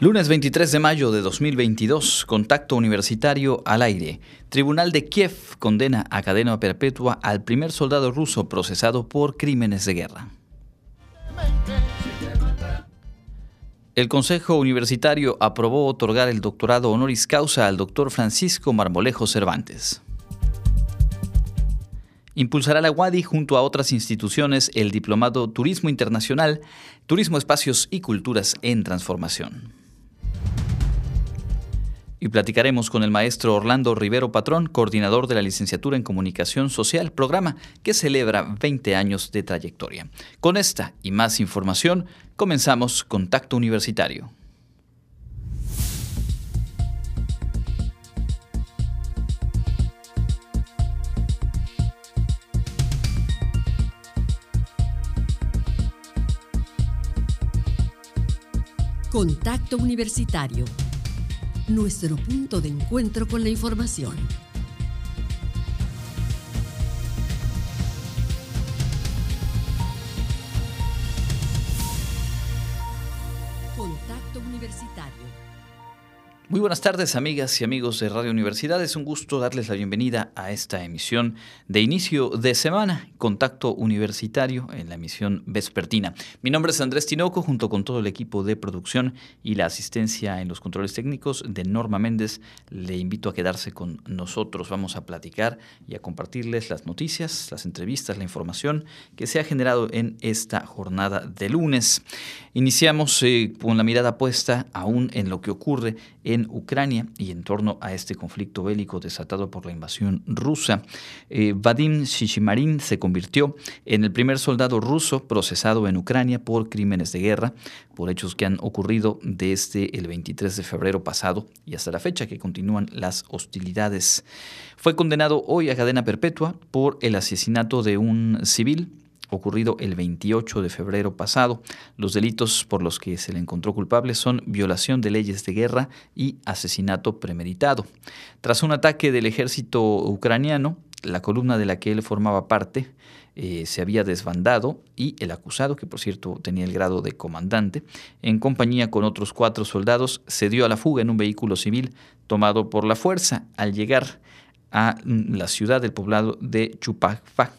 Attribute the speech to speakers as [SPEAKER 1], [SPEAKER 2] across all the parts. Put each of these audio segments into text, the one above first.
[SPEAKER 1] Lunes 23 de mayo de 2022, contacto universitario al aire. Tribunal de Kiev condena a cadena perpetua al primer soldado ruso procesado por crímenes de guerra. El Consejo Universitario aprobó otorgar el doctorado honoris causa al doctor Francisco Marmolejo Cervantes. Impulsará la UADI junto a otras instituciones el diplomado Turismo Internacional, Turismo, Espacios y Culturas en Transformación. Y platicaremos con el maestro Orlando Rivero Patrón, coordinador de la licenciatura en Comunicación Social, programa que celebra 20 años de trayectoria. Con esta y más información, comenzamos Contacto Universitario.
[SPEAKER 2] Contacto Universitario nuestro punto de encuentro con la información.
[SPEAKER 1] Muy buenas tardes, amigas y amigos de Radio Universidad. Es un gusto darles la bienvenida a esta emisión de inicio de semana, Contacto Universitario en la emisión vespertina. Mi nombre es Andrés Tinoco, junto con todo el equipo de producción y la asistencia en los controles técnicos de Norma Méndez. Le invito a quedarse con nosotros. Vamos a platicar y a compartirles las noticias, las entrevistas, la información que se ha generado en esta jornada de lunes. Iniciamos eh, con la mirada puesta aún en lo que ocurre en en Ucrania y en torno a este conflicto bélico desatado por la invasión rusa. Eh, Vadim Shishimarin se convirtió en el primer soldado ruso procesado en Ucrania por crímenes de guerra, por hechos que han ocurrido desde el 23 de febrero pasado y hasta la fecha que continúan las hostilidades. Fue condenado hoy a cadena perpetua por el asesinato de un civil ocurrido el 28 de febrero pasado. Los delitos por los que se le encontró culpable son violación de leyes de guerra y asesinato premeditado. Tras un ataque del ejército ucraniano, la columna de la que él formaba parte eh, se había desbandado y el acusado, que por cierto tenía el grado de comandante, en compañía con otros cuatro soldados, se dio a la fuga en un vehículo civil tomado por la fuerza. Al llegar a la ciudad del poblado de Chupacfa,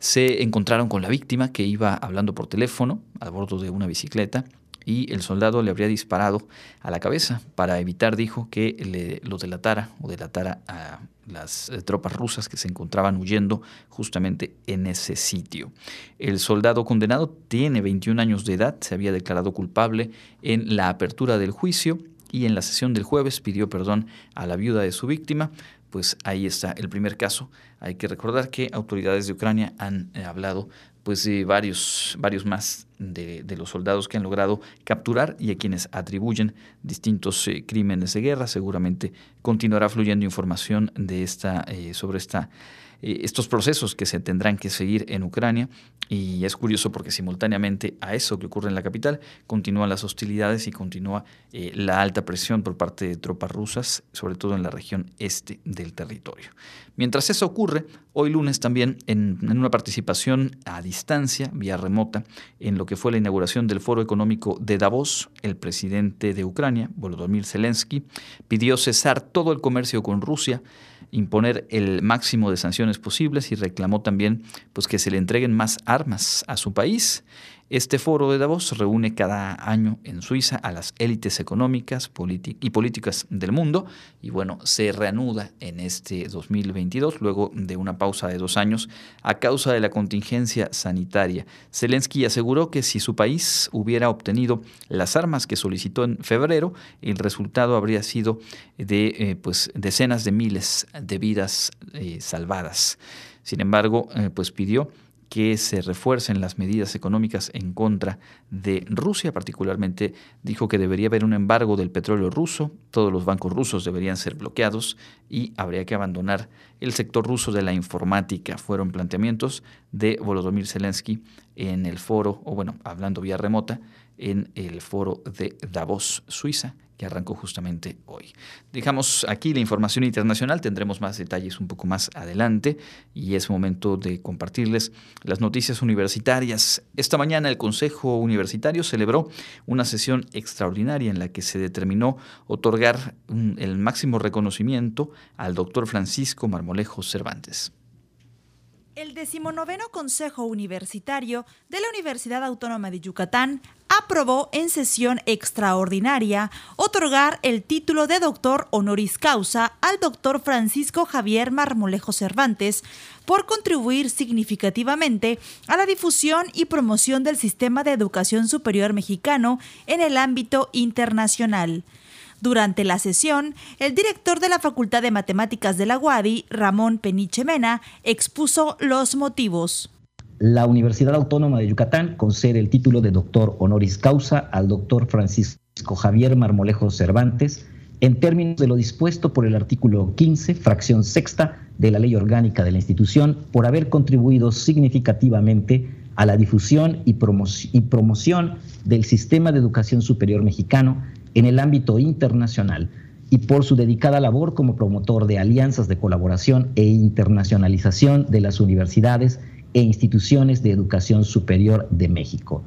[SPEAKER 1] se encontraron con la víctima que iba hablando por teléfono a bordo de una bicicleta y el soldado le habría disparado a la cabeza para evitar, dijo, que le, lo delatara o delatara a las eh, tropas rusas que se encontraban huyendo justamente en ese sitio. El soldado condenado tiene 21 años de edad, se había declarado culpable en la apertura del juicio y en la sesión del jueves pidió perdón a la viuda de su víctima, pues ahí está el primer caso. Hay que recordar que autoridades de Ucrania han eh, hablado pues de varios, varios más de, los soldados que han logrado capturar y a quienes atribuyen distintos eh, crímenes de guerra. Seguramente continuará fluyendo información de esta, eh, sobre esta estos procesos que se tendrán que seguir en Ucrania. Y es curioso porque simultáneamente a eso que ocurre en la capital continúan las hostilidades y continúa eh, la alta presión por parte de tropas rusas, sobre todo en la región este del territorio. Mientras eso ocurre, hoy lunes también en, una participación a distancia, vía remota, en lo que fue la inauguración del Foro Económico de Davos, el presidente de Ucrania, Volodymyr Zelensky, pidió cesar todo el comercio con Rusia, imponer el máximo de sanciones posibles y reclamó también pues, que se le entreguen más a su país. Este foro de Davos reúne cada año en Suiza a las élites económicas y políticas del mundo y bueno, se reanuda en este 2022 luego de una pausa de dos años a causa de la contingencia sanitaria. Zelensky aseguró que si su país hubiera obtenido las armas que solicitó en febrero, el resultado habría sido de eh, pues, decenas de miles de vidas eh, salvadas. Sin embargo, eh, pues pidió que se refuercen las medidas económicas en contra de Rusia, particularmente dijo que debería haber un embargo del petróleo ruso, todos los bancos rusos deberían ser bloqueados y habría que abandonar el sector ruso de la informática. Fueron planteamientos de Volodymyr Zelensky en el foro, o bueno, hablando vía remota, en el foro de Davos, Suiza, que arrancó justamente hoy. Dejamos aquí la información internacional, tendremos más detalles un poco más adelante y es momento de compartirles las noticias universitarias. Esta mañana el Consejo Universitario celebró una sesión extraordinaria en la que se determinó otorgar el máximo reconocimiento al doctor Francisco Marmolejo Cervantes.
[SPEAKER 3] El decimonoveno Consejo Universitario de la Universidad Autónoma de Yucatán aprobó en sesión extraordinaria otorgar el título de doctor honoris causa al doctor Francisco Javier Marmolejo Cervantes por contribuir significativamente a la difusión y promoción del sistema de educación superior mexicano en el ámbito internacional. Durante la sesión, el director de la Facultad de Matemáticas de la UADI, Ramón Peniche Mena, expuso los motivos.
[SPEAKER 4] La Universidad Autónoma de Yucatán concede el título de doctor honoris causa al doctor Francisco Javier Marmolejo Cervantes en términos de lo dispuesto por el artículo 15, fracción sexta de la Ley Orgánica de la institución, por haber contribuido significativamente a la difusión y, promoción del sistema de educación superior mexicano en el ámbito internacional y por su dedicada labor como promotor de alianzas de colaboración e internacionalización de las universidades e instituciones de educación superior de México.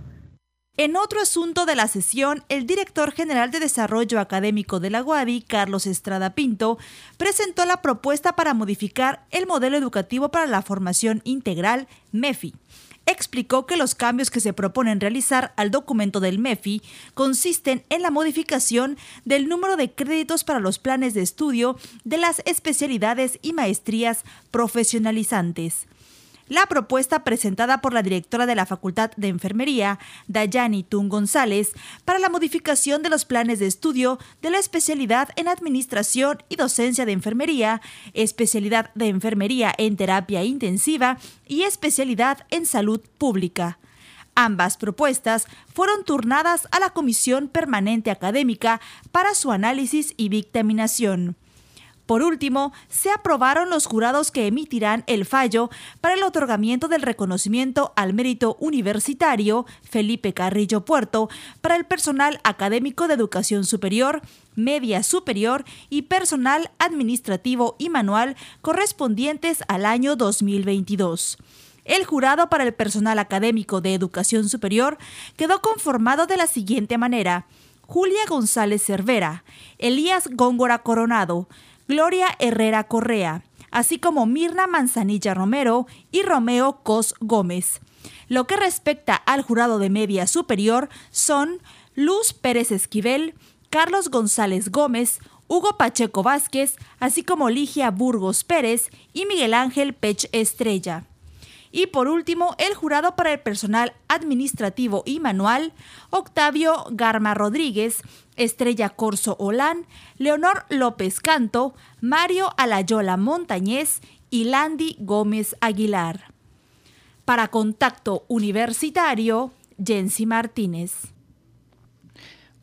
[SPEAKER 3] En otro asunto de la sesión, el director general de Desarrollo Académico de la UADI, Carlos Estrada Pinto, presentó la propuesta para modificar el modelo educativo para la formación integral MEFI explicó que los cambios que se proponen realizar al documento del MEFI consisten en la modificación del número de créditos para los planes de estudio de las especialidades y maestrías profesionalizantes. La propuesta presentada por la directora de la Facultad de Enfermería, Dayani Tun González, para la modificación de los planes de estudio de la especialidad en Administración y Docencia de Enfermería, especialidad de Enfermería en Terapia Intensiva y especialidad en Salud Pública. Ambas propuestas fueron turnadas a la Comisión Permanente Académica para su análisis y dictaminación. Por último, se aprobaron los jurados que emitirán el fallo para el otorgamiento del reconocimiento al mérito universitario Felipe Carrillo Puerto para el personal académico de educación superior, media superior y personal administrativo y manual correspondientes al año 2022. El jurado para el personal académico de educación superior quedó conformado de la siguiente manera. Julia González Cervera, Elías Góngora Coronado, Gloria Herrera Correa, así como Mirna Manzanilla Romero y Romeo Cos Gómez. Lo que respecta al jurado de media superior son Luz Pérez Esquivel, Carlos González Gómez, Hugo Pacheco Vázquez, así como Ligia Burgos Pérez y Miguel Ángel Pech Estrella. Y por último, el jurado para el personal administrativo y manual, Octavio Garma Rodríguez, Estrella Corso Olán, Leonor López Canto, Mario Alayola Montañez y Landy Gómez Aguilar. Para Contacto Universitario, Jensi Martínez.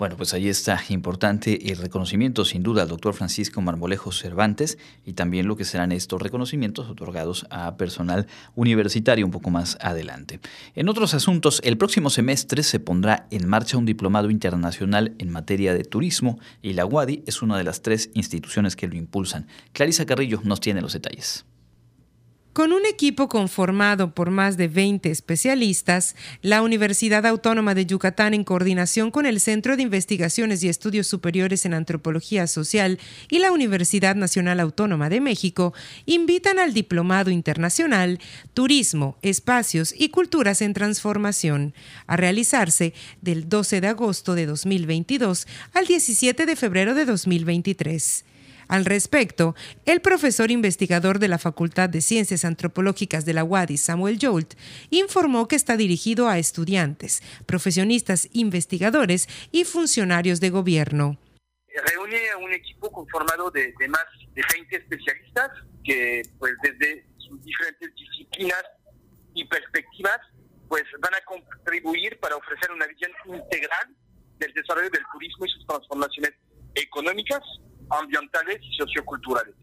[SPEAKER 1] Bueno, pues ahí está importante el reconocimiento sin duda al doctor Francisco Marmolejo Cervantes y también lo que serán estos reconocimientos otorgados a personal universitario un poco más adelante. En otros asuntos, el próximo semestre se pondrá en marcha un diplomado internacional en materia de turismo y la UADI es una de las tres instituciones que lo impulsan. Clarisa Carrillo nos tiene los detalles.
[SPEAKER 5] Con un equipo conformado por más de 20 especialistas, la Universidad Autónoma de Yucatán, en coordinación con el Centro de Investigaciones y Estudios Superiores en Antropología Social y la Universidad Nacional Autónoma de México, invitan al Diplomado Internacional Turismo, Espacios y Culturas en Transformación, a realizarse del 12 de agosto de 2022 al 17 de febrero de 2023. Al respecto, el profesor investigador de la Facultad de Ciencias Antropológicas de la UADI, Samuel Jolt, informó que está dirigido a estudiantes, profesionistas investigadores y funcionarios de gobierno.
[SPEAKER 6] Reúne a un equipo conformado de, más de 20 especialistas que pues desde sus diferentes disciplinas y perspectivas pues van a contribuir para ofrecer una visión integral del desarrollo del turismo y sus transformaciones económicas, ambientales y socioculturales.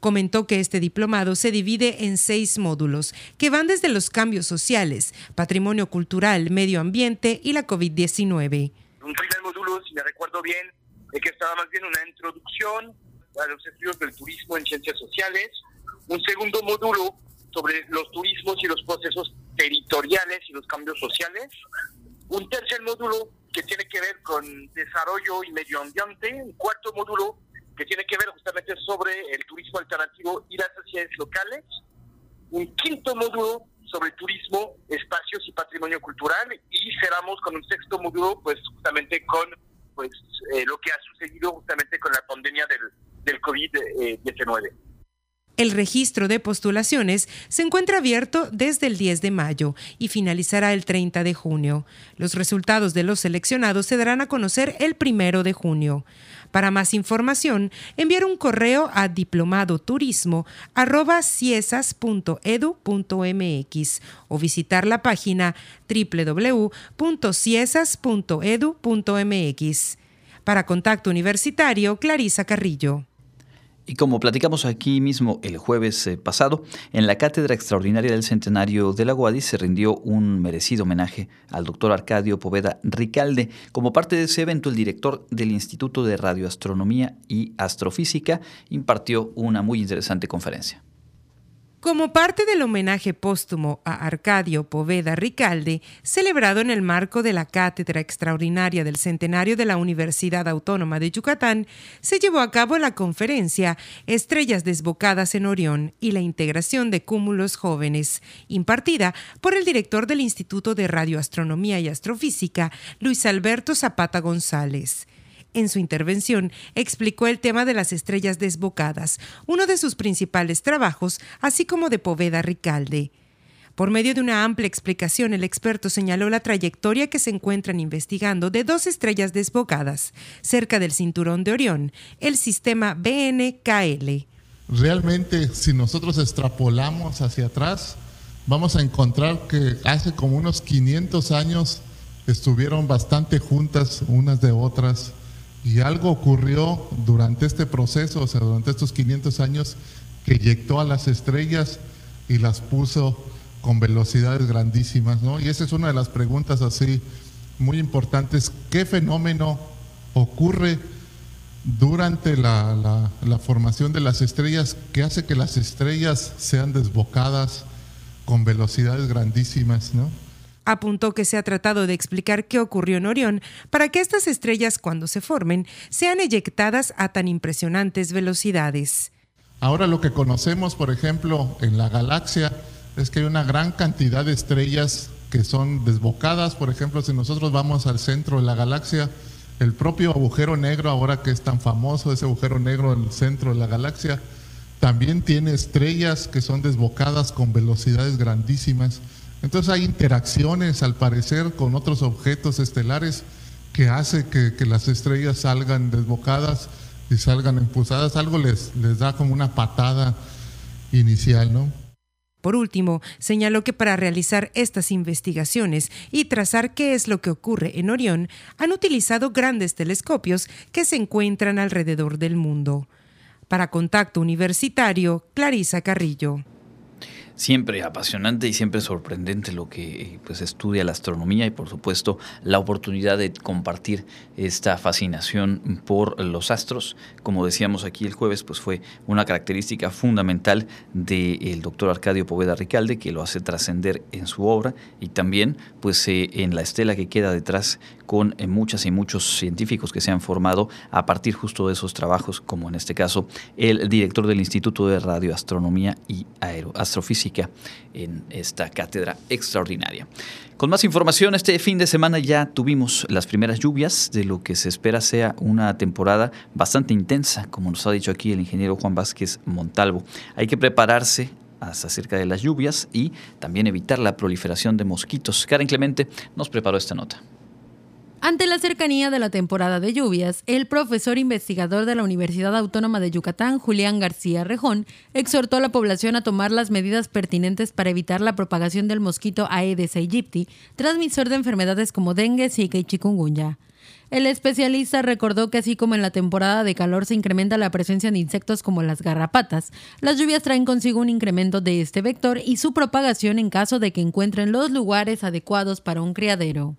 [SPEAKER 5] Comentó que este diplomado se divide en seis módulos, que van desde los cambios sociales, patrimonio cultural, medio ambiente y la COVID-19.
[SPEAKER 6] Un primer módulo, si me recuerdo bien, que estaba más bien una introducción a los estudios del turismo en ciencias sociales, un segundo módulo sobre los turismos y los procesos territoriales y los cambios sociales, un tercer módulo que tiene que ver con desarrollo y medio ambiente, un cuarto módulo que tiene que ver justamente sobre el turismo alternativo y las sociedades locales, un quinto módulo sobre turismo, espacios y patrimonio cultural y cerramos con un sexto módulo pues justamente con pues eh, lo que ha sucedido justamente con la pandemia del, del COVID-19.
[SPEAKER 5] El registro de postulaciones se encuentra abierto desde el 10 de mayo y finalizará el 30 de junio. Los resultados de los seleccionados se darán a conocer el 1 de junio. Para más información, enviar un correo a diplomadoturismo.ciesas.edu.mx o visitar la página www.ciesas.edu.mx. Para Contacto Universitario, Clarisa Carrillo.
[SPEAKER 1] Y como platicamos aquí mismo el jueves eh, pasado, en la Cátedra Extraordinaria del Centenario de la Guadi se rindió un merecido homenaje al doctor Arcadio Poveda Ricalde. Como parte de ese evento, el director del Instituto de Radioastronomía y Astrofísica impartió una muy interesante conferencia.
[SPEAKER 5] Como parte del homenaje póstumo a Arcadio Poveda Ricalde, celebrado en el marco de la Cátedra Extraordinaria del Centenario de la Universidad Autónoma de Yucatán, se llevó a cabo la conferencia Estrellas desbocadas en Orión y la integración de cúmulos jóvenes, impartida por el director del Instituto de Radioastronomía y Astrofísica, Luis Alberto Zapata González. En su intervención explicó el tema de las estrellas desbocadas, uno de sus principales trabajos, así como de Poveda Ricalde. Por medio de una amplia explicación, el experto señaló la trayectoria que se encuentran investigando de dos estrellas desbocadas, cerca del cinturón de Orión, el sistema BNKL.
[SPEAKER 7] Realmente, si nosotros extrapolamos hacia atrás, vamos a encontrar que hace como unos 500 años estuvieron bastante juntas unas de otras y algo ocurrió durante este proceso, o sea, durante estos 500 años, que eyectó a las estrellas y las puso con velocidades grandísimas, ¿no? Y esa es una de las preguntas así muy importantes. ¿Qué fenómeno ocurre durante la, la formación de las estrellas que hace que las estrellas sean desbocadas con velocidades grandísimas, ¿no?
[SPEAKER 5] Apuntó que se ha tratado de explicar qué ocurrió en Orión para que estas estrellas, cuando se formen, sean eyectadas a tan impresionantes velocidades.
[SPEAKER 7] Ahora lo que conocemos, por ejemplo, en la galaxia es que hay una gran cantidad de estrellas que son desbocadas. Por ejemplo, si nosotros vamos al centro de la galaxia, el propio agujero negro, ahora que es tan famoso, ese agujero negro en el centro de la galaxia, también tiene estrellas que son desbocadas con velocidades grandísimas. Entonces hay interacciones, al parecer, con otros objetos estelares que hace que, las estrellas salgan desbocadas y salgan impulsadas. Algo les, les da como una patada inicial, ¿no?
[SPEAKER 5] Por último, señaló que para realizar estas investigaciones y trazar qué es lo que ocurre en Orión, han utilizado grandes telescopios que se encuentran alrededor del mundo. Para Contacto Universitario, Clarisa Carrillo
[SPEAKER 1] siempre apasionante y siempre sorprendente lo que pues estudia la astronomía y por supuesto la oportunidad de compartir esta fascinación por los astros. Como decíamos aquí el jueves, pues fue una característica fundamental del doctor Arcadio Poveda Ricalde que lo hace trascender en su obra y también pues eh, en la estela que queda detrás con eh, muchas y muchos científicos que se han formado a partir justo de esos trabajos, como en este caso el director del Instituto de Radioastronomía y Aeroastrofísica en esta cátedra extraordinaria. Con más información, este fin de semana ya tuvimos las primeras lluvias de lo que se espera sea una temporada bastante intensa, como nos ha dicho aquí el ingeniero Juan Vázquez Montalvo. Hay que prepararse acerca de las lluvias y también evitar la proliferación de mosquitos. Karen Clemente nos preparó esta nota.
[SPEAKER 8] Ante la cercanía de la temporada de lluvias, el profesor investigador de la Universidad Autónoma de Yucatán, Julián García Rejón, exhortó a la población a tomar las medidas pertinentes para evitar la propagación del mosquito Aedes aegypti, transmisor de enfermedades como dengue, zika y chikungunya. El especialista recordó que así como en la temporada de calor se incrementa la presencia de insectos como las garrapatas, las lluvias traen consigo un incremento de este vector y su propagación en caso de que encuentren los lugares adecuados para un criadero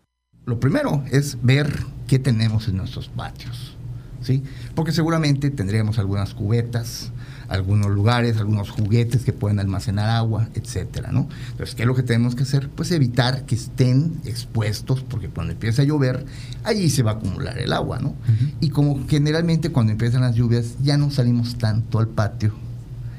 [SPEAKER 9] lo primero es ver qué tenemos en nuestros patios. ¿sí? Porque seguramente tendríamos algunas cubetas, algunos lugares, algunos juguetes que pueden almacenar agua, etcétera, ¿no? Entonces, ¿qué es lo que tenemos que hacer? Pues evitar que estén expuestos, porque cuando empieza a llover, allí se va a acumular el agua, ¿no? Y como generalmente cuando empiezan las lluvias ya no salimos tanto al patio,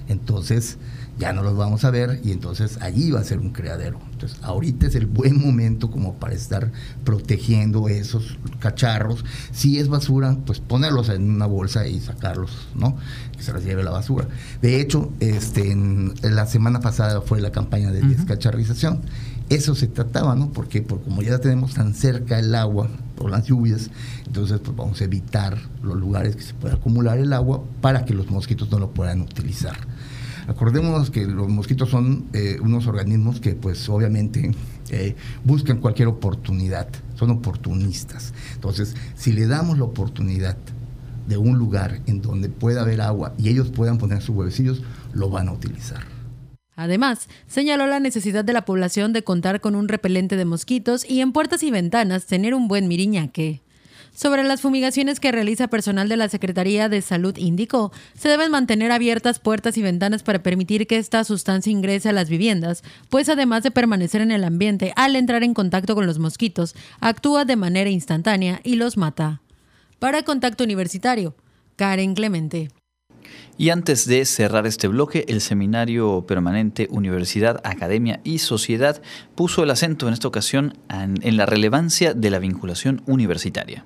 [SPEAKER 9] entonces ya no los vamos a ver y entonces allí va a ser un criadero. Entonces, ahorita es el buen momento como para estar protegiendo esos cacharros. Si es basura, pues ponerlos en una bolsa y sacarlos, ¿no? Que se los lleve la basura. De hecho, este, en, la semana pasada fue la campaña de descacharrización. Eso se trataba, ¿no? Porque, porque como ya tenemos tan cerca el agua por las lluvias, entonces pues vamos a evitar los lugares que se pueda acumular el agua para que los mosquitos no lo puedan utilizar. Acordémonos que los mosquitos son eh, unos organismos que pues obviamente eh, buscan cualquier oportunidad, son oportunistas. Entonces, si le damos la oportunidad de un lugar en donde pueda haber agua y ellos puedan poner sus huevecillos, lo van a utilizar.
[SPEAKER 8] Además, señaló la necesidad de la población de contar con un repelente de mosquitos y en puertas y ventanas tener un buen miriñaque. Sobre las fumigaciones que realiza personal de la Secretaría de Salud indicó, se deben mantener abiertas puertas y ventanas para permitir que esta sustancia ingrese a las viviendas, pues además de permanecer en el ambiente al entrar en contacto con los mosquitos, actúa de manera instantánea y los mata. Para Contacto Universitario, Karen Clemente.
[SPEAKER 1] Y antes de cerrar este bloque, el seminario permanente Universidad, Academia y Sociedad puso el acento en esta ocasión en, la relevancia de la vinculación universitaria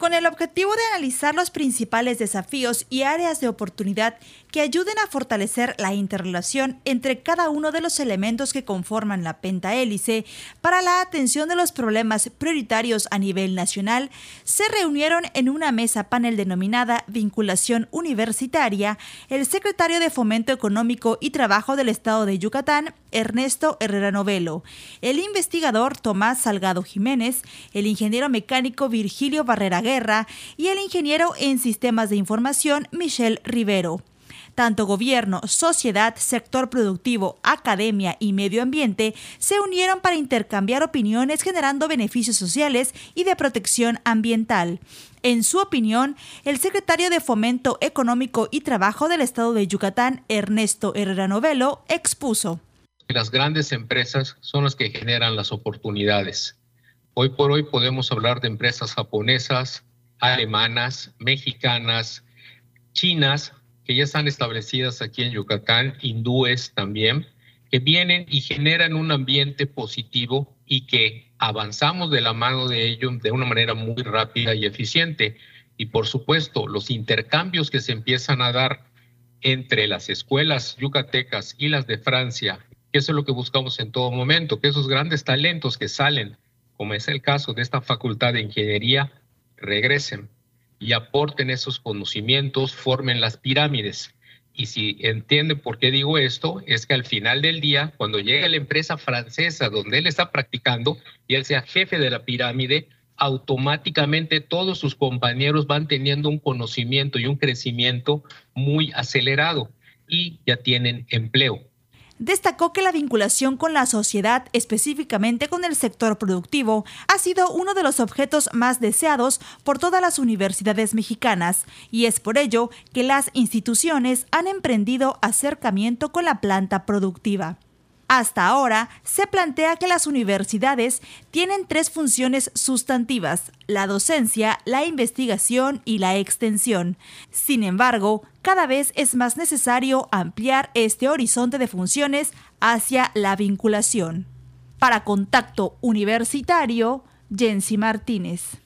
[SPEAKER 3] con el objetivo de analizar los principales desafíos y áreas de oportunidad que ayuden a fortalecer la interrelación entre cada uno de los elementos que conforman la pentahélice para la atención de los problemas prioritarios a nivel nacional, se reunieron en una mesa panel denominada Vinculación Universitaria el secretario de Fomento Económico y Trabajo del Estado de Yucatán, Ernesto Herrera Novelo, el investigador Tomás Salgado Jiménez, el ingeniero mecánico Virgilio Barrera Y el ingeniero en sistemas de información Michelle Rivero. Tanto gobierno, sociedad, sector productivo, academia y medio ambiente se unieron para intercambiar opiniones generando beneficios sociales y de protección ambiental. En su opinión, el secretario de Fomento Económico y Trabajo del Estado de Yucatán, Ernesto Herrera Novelo, expuso
[SPEAKER 10] las grandes empresas son las que generan las oportunidades. Hoy por hoy podemos hablar de empresas japonesas, alemanas, mexicanas, chinas, que ya están establecidas aquí en Yucatán, hindúes también, que vienen y generan un ambiente positivo y que avanzamos de la mano de ellos de una manera muy rápida y eficiente. Y por supuesto, los intercambios que se empiezan a dar entre las escuelas yucatecas y las de Francia que eso es lo que buscamos en todo momento, que esos grandes talentos que salen, como es el caso de esta facultad de ingeniería, regresen y aporten esos conocimientos, formen las pirámides. Y si entienden por qué digo esto, es que al final del día, cuando llega la empresa francesa donde él está practicando y él sea jefe de la pirámide, automáticamente todos sus compañeros van teniendo un conocimiento y un crecimiento muy acelerado y ya tienen empleo
[SPEAKER 3] destacó que la vinculación con la sociedad, específicamente con el sector productivo, ha sido uno de los objetos más deseados por todas las universidades mexicanas y es por ello que las instituciones han emprendido acercamiento con la planta productiva. Hasta ahora, se plantea que las universidades tienen tres funciones sustantivas, la docencia, la investigación y la extensión. Sin embargo, cada vez es más necesario ampliar este horizonte de funciones hacia la vinculación. Para Contacto Universitario, Jensi Martínez.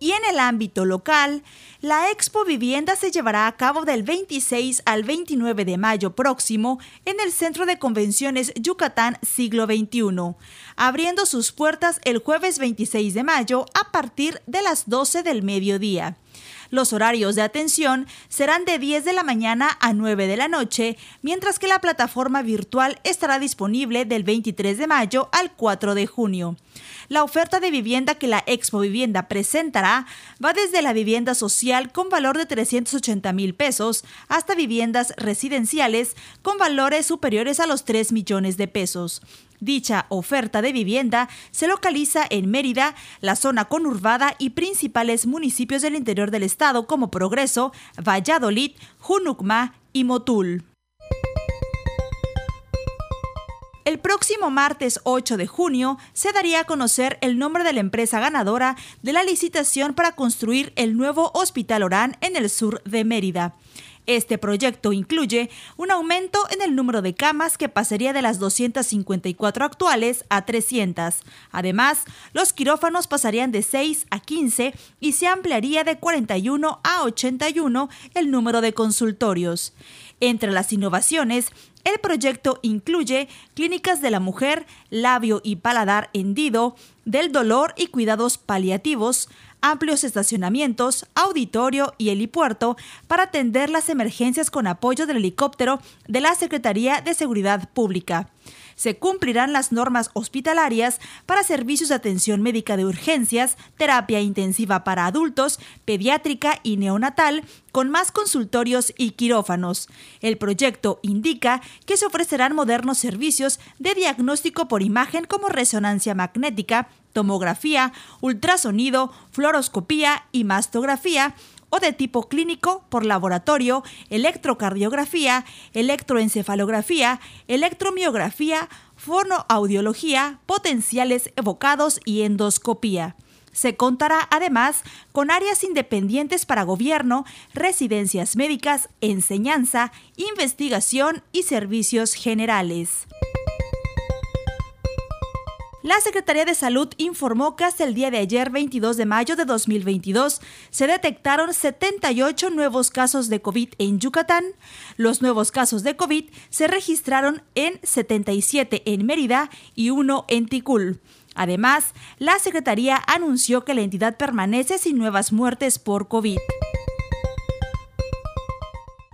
[SPEAKER 3] Y en el ámbito local, la Expo Vivienda se llevará a cabo del 26 al 29 de mayo próximo en el Centro de Convenciones Yucatán Siglo XXI, abriendo sus puertas el jueves 26 de mayo a partir de las 12 del mediodía. Los horarios de atención serán de 10 de la mañana a 9 de la noche, mientras que la plataforma virtual estará disponible del 23 de mayo al 4 de junio. La oferta de vivienda que la Expo Vivienda presentará va desde la vivienda social con valor de 380 mil pesos hasta viviendas residenciales con valores superiores a los 3 millones de pesos. Dicha oferta de vivienda se localiza en Mérida, la zona conurbada y principales municipios del interior del estado como Progreso, Valladolid, Junucma y Motul. El próximo martes 8 de junio se daría a conocer el nombre de la empresa ganadora de la licitación para construir el nuevo Hospital Orán en el sur de Mérida. Este proyecto incluye un aumento en el número de camas que pasaría de las 254 actuales a 300. Además, los quirófanos pasarían de 6 a 15 y se ampliaría de 41 a 81 el número de consultorios. Entre las innovaciones, el proyecto incluye clínicas de la mujer, labio y paladar hendido, del dolor y cuidados paliativos, amplios estacionamientos, auditorio y helipuerto para atender las emergencias con apoyo del helicóptero de la Secretaría de Seguridad Pública se cumplirán las normas hospitalarias para servicios de atención médica de urgencias, terapia intensiva para adultos, pediátrica y neonatal, con más consultorios y quirófanos. El proyecto indica que se ofrecerán modernos servicios de diagnóstico por imagen como resonancia magnética, tomografía, ultrasonido, fluoroscopía y mastografía, o de tipo clínico por laboratorio, electrocardiografía, electroencefalografía, electromiografía, fonoaudiología, potenciales evocados y endoscopía. Se contará además con áreas independientes para gobierno, residencias médicas, enseñanza, investigación y servicios generales. La Secretaría de Salud informó que hasta el día de ayer, 22 de mayo de 2022, se detectaron 78 nuevos casos de COVID en Yucatán. Los nuevos casos de COVID se registraron en 77 en Mérida y uno en Ticul. Además, la Secretaría anunció que la entidad permanece sin nuevas muertes por COVID.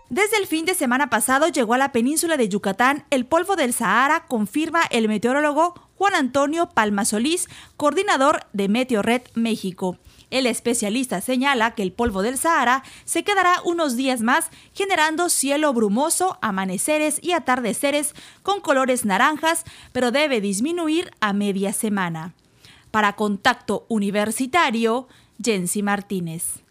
[SPEAKER 3] Desde el fin de semana pasado llegó a la península de Yucatán el polvo del Sahara, confirma el meteorólogo Juan Antonio Palma Solís, coordinador de Meteorred México. El especialista señala que el polvo del Sahara se quedará unos días más generando cielo brumoso, amaneceres y atardeceres con colores naranjas, pero debe disminuir a media semana. Para Contacto Universitario, Jensi Martínez.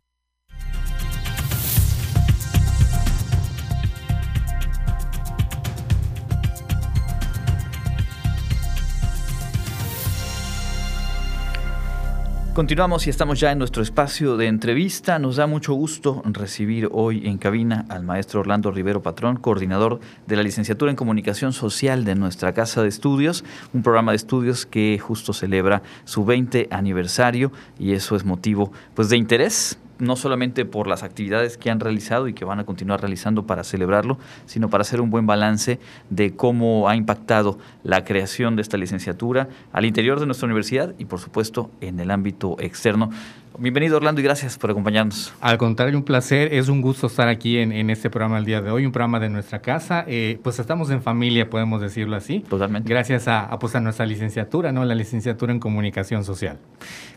[SPEAKER 1] Continuamos y estamos ya en nuestro espacio de entrevista. Nos da mucho gusto recibir hoy en cabina al maestro Orlando Rivero Patrón, coordinador de la licenciatura en Comunicación Social de nuestra Casa de Estudios, un programa de estudios que justo celebra su 20 aniversario y eso es motivo pues de interés no solamente por las actividades que han realizado y que van a continuar realizando para celebrarlo, sino para hacer un buen balance de cómo ha impactado la creación de esta licenciatura al interior de nuestra universidad y, por supuesto, en el ámbito externo. Bienvenido Orlando y gracias por acompañarnos.
[SPEAKER 11] Al contrario, un placer, es un gusto estar aquí en, este programa el día de hoy, un programa de nuestra casa. Eh, pues estamos en familia, podemos decirlo así.
[SPEAKER 1] Totalmente.
[SPEAKER 11] Gracias a, pues, a nuestra licenciatura, ¿no? La licenciatura en comunicación social.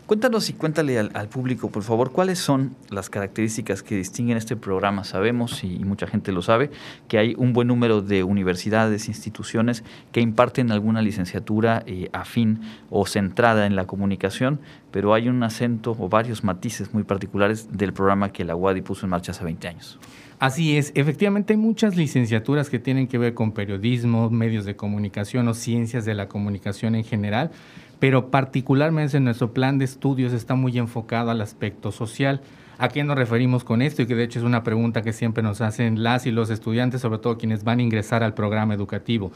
[SPEAKER 1] Cuéntanos y cuéntale al, público, por favor, cuáles son las características que distinguen este programa. Sabemos, y, mucha gente lo sabe, que hay un buen número de universidades, instituciones que imparten alguna licenciatura eh, afín o centrada en la comunicación, pero hay un acento o varios matices muy particulares del programa que la UADI puso en marcha hace 20 años.
[SPEAKER 11] Así es, efectivamente hay muchas licenciaturas que tienen que ver con periodismo, medios de comunicación o ciencias de la comunicación en general, pero particularmente en nuestro plan de estudios está muy enfocado al aspecto social. ¿A qué nos referimos con esto? Y que de hecho es una pregunta que siempre nos hacen las y los estudiantes, sobre todo quienes van a ingresar al programa educativo.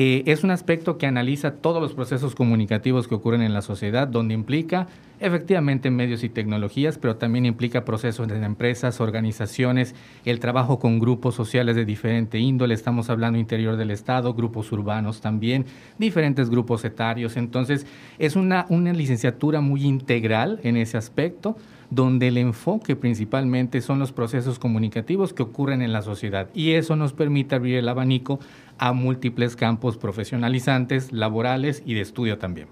[SPEAKER 11] Eh, es un aspecto que analiza todos los procesos comunicativos que ocurren en la sociedad, donde implica efectivamente medios y tecnologías, pero también implica procesos en empresas, organizaciones, el trabajo con grupos sociales de diferente índole, estamos hablando interior del Estado, grupos urbanos también, diferentes grupos etarios. Entonces, es una, una licenciatura muy integral en ese aspecto donde el enfoque principalmente son los procesos comunicativos que ocurren en la sociedad y eso nos permite abrir el abanico a múltiples campos profesionalizantes, laborales y de estudio también.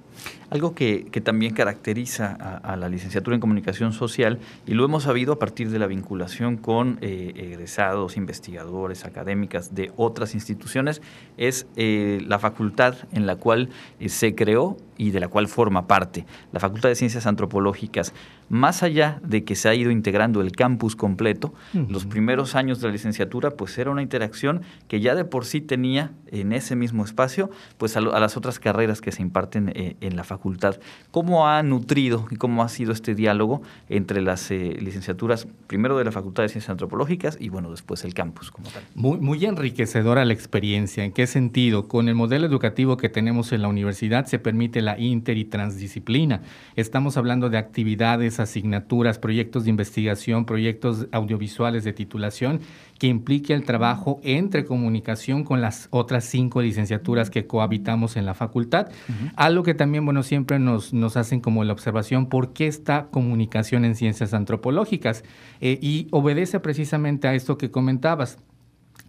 [SPEAKER 1] Algo que, también caracteriza a, la licenciatura en comunicación social, y lo hemos sabido a partir de la vinculación con eh, egresados, investigadores, académicas de otras instituciones, es eh, la facultad en la cual eh, se creó y de la cual forma parte, la Facultad de Ciencias Antropológicas. Más allá de que se ha ido integrando el campus completo, los primeros años de la licenciatura, pues era una interacción que ya de por sí tenía en ese mismo espacio, pues a, las otras carreras que se imparten en la facultad. ¿Cómo ha nutrido y cómo ha sido este diálogo entre las eh, licenciaturas, primero de la Facultad de Ciencias Antropológicas y bueno, después el campus como tal?
[SPEAKER 11] Muy, muy enriquecedora la experiencia. ¿En qué sentido? Con el modelo educativo que tenemos en la universidad se permite la inter y transdisciplina. Estamos hablando de actividades, asignaturas, proyectos de investigación, proyectos audiovisuales de titulación que implique el trabajo entre comunicación con las otras cinco licenciaturas que cohabitamos en la facultad. Algo que también, bueno, siempre nos, nos hacen como la observación, ¿por qué esta comunicación en ciencias antropológicas? Eh, y obedece precisamente a esto que comentabas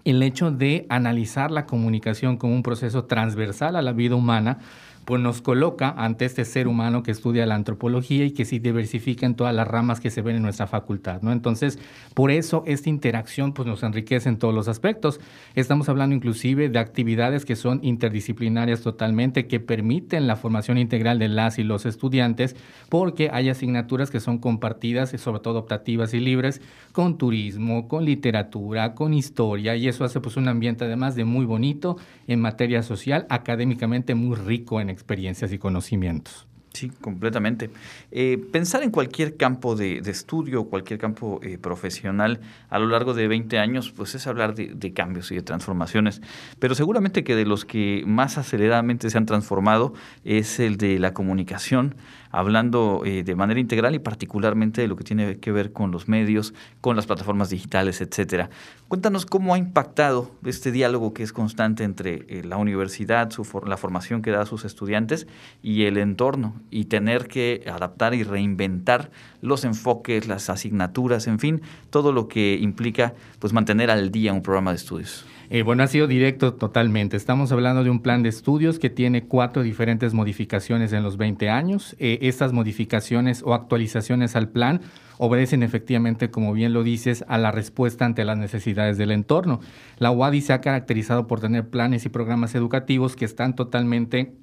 [SPEAKER 11] el hecho de analizar la comunicación como un proceso transversal a la vida humana, pues nos coloca ante este ser humano que estudia la antropología y que se diversifica en todas las ramas que se ven en nuestra facultad, ¿no? Entonces, por eso esta interacción pues nos enriquece en todos los aspectos. Estamos hablando inclusive de actividades que son interdisciplinarias totalmente, que permiten la formación integral de las y los estudiantes, porque hay asignaturas que son compartidas y sobre todo optativas y libres con turismo, con literatura, con historia, y eso hace pues un ambiente además de muy bonito en materia social, académicamente muy rico en experiencias y conocimientos.
[SPEAKER 1] Sí, completamente. Eh, pensar en cualquier campo de, estudio, cualquier campo eh, profesional a lo largo de 20 años, pues es hablar de, de, cambios y de transformaciones. Pero seguramente que de los que más aceleradamente se han transformado es el de la comunicación, hablando eh, de manera integral y particularmente de lo que tiene que ver con los medios, con las plataformas digitales, etcétera. Cuéntanos cómo ha impactado este diálogo que es constante entre eh, la universidad, su la formación que da a sus estudiantes y el entorno, y tener que adaptar y reinventar los enfoques, las asignaturas, en fin, todo lo que implica pues mantener al día un programa de estudios.
[SPEAKER 11] Eh, bueno, ha sido directo totalmente. Estamos hablando de un plan de estudios que tiene cuatro diferentes modificaciones en los 20 años. Eh, estas modificaciones o actualizaciones al plan obedecen efectivamente, como bien lo dices, a la respuesta ante las necesidades del entorno. La UADI se ha caracterizado por tener planes y programas educativos que están totalmente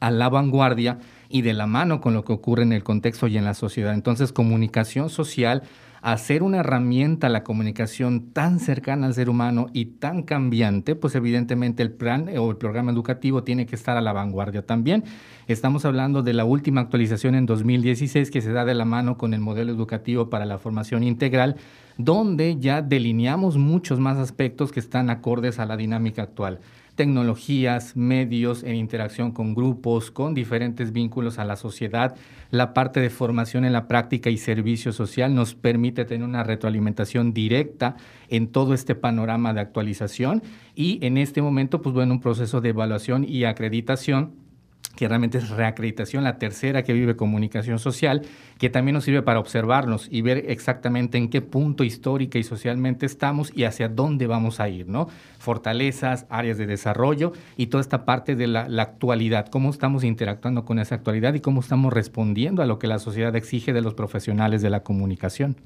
[SPEAKER 11] a la vanguardia y de la mano con lo que ocurre en el contexto y en la sociedad. Entonces, comunicación social hacer una herramienta, la comunicación tan cercana al ser humano y tan cambiante, pues evidentemente el plan o el programa educativo tiene que estar a la vanguardia también. Estamos hablando de la última actualización en 2016 que se da de la mano con el modelo educativo para la formación integral, donde ya delineamos muchos más aspectos que están acordes a la dinámica actual tecnologías, medios en interacción con grupos, con diferentes vínculos a la sociedad. La parte de formación en la práctica y servicio social nos permite tener una retroalimentación directa en todo este panorama de actualización y en este momento, pues bueno, un proceso de evaluación y acreditación que realmente es reacreditación, la tercera que vive comunicación social, que también nos sirve para observarnos y ver exactamente en qué punto histórica y socialmente estamos y hacia dónde vamos a ir, ¿no? Fortalezas, áreas de desarrollo y toda esta parte de la, actualidad, cómo estamos interactuando con esa actualidad y cómo estamos respondiendo a lo que la sociedad exige de los profesionales de la comunicación.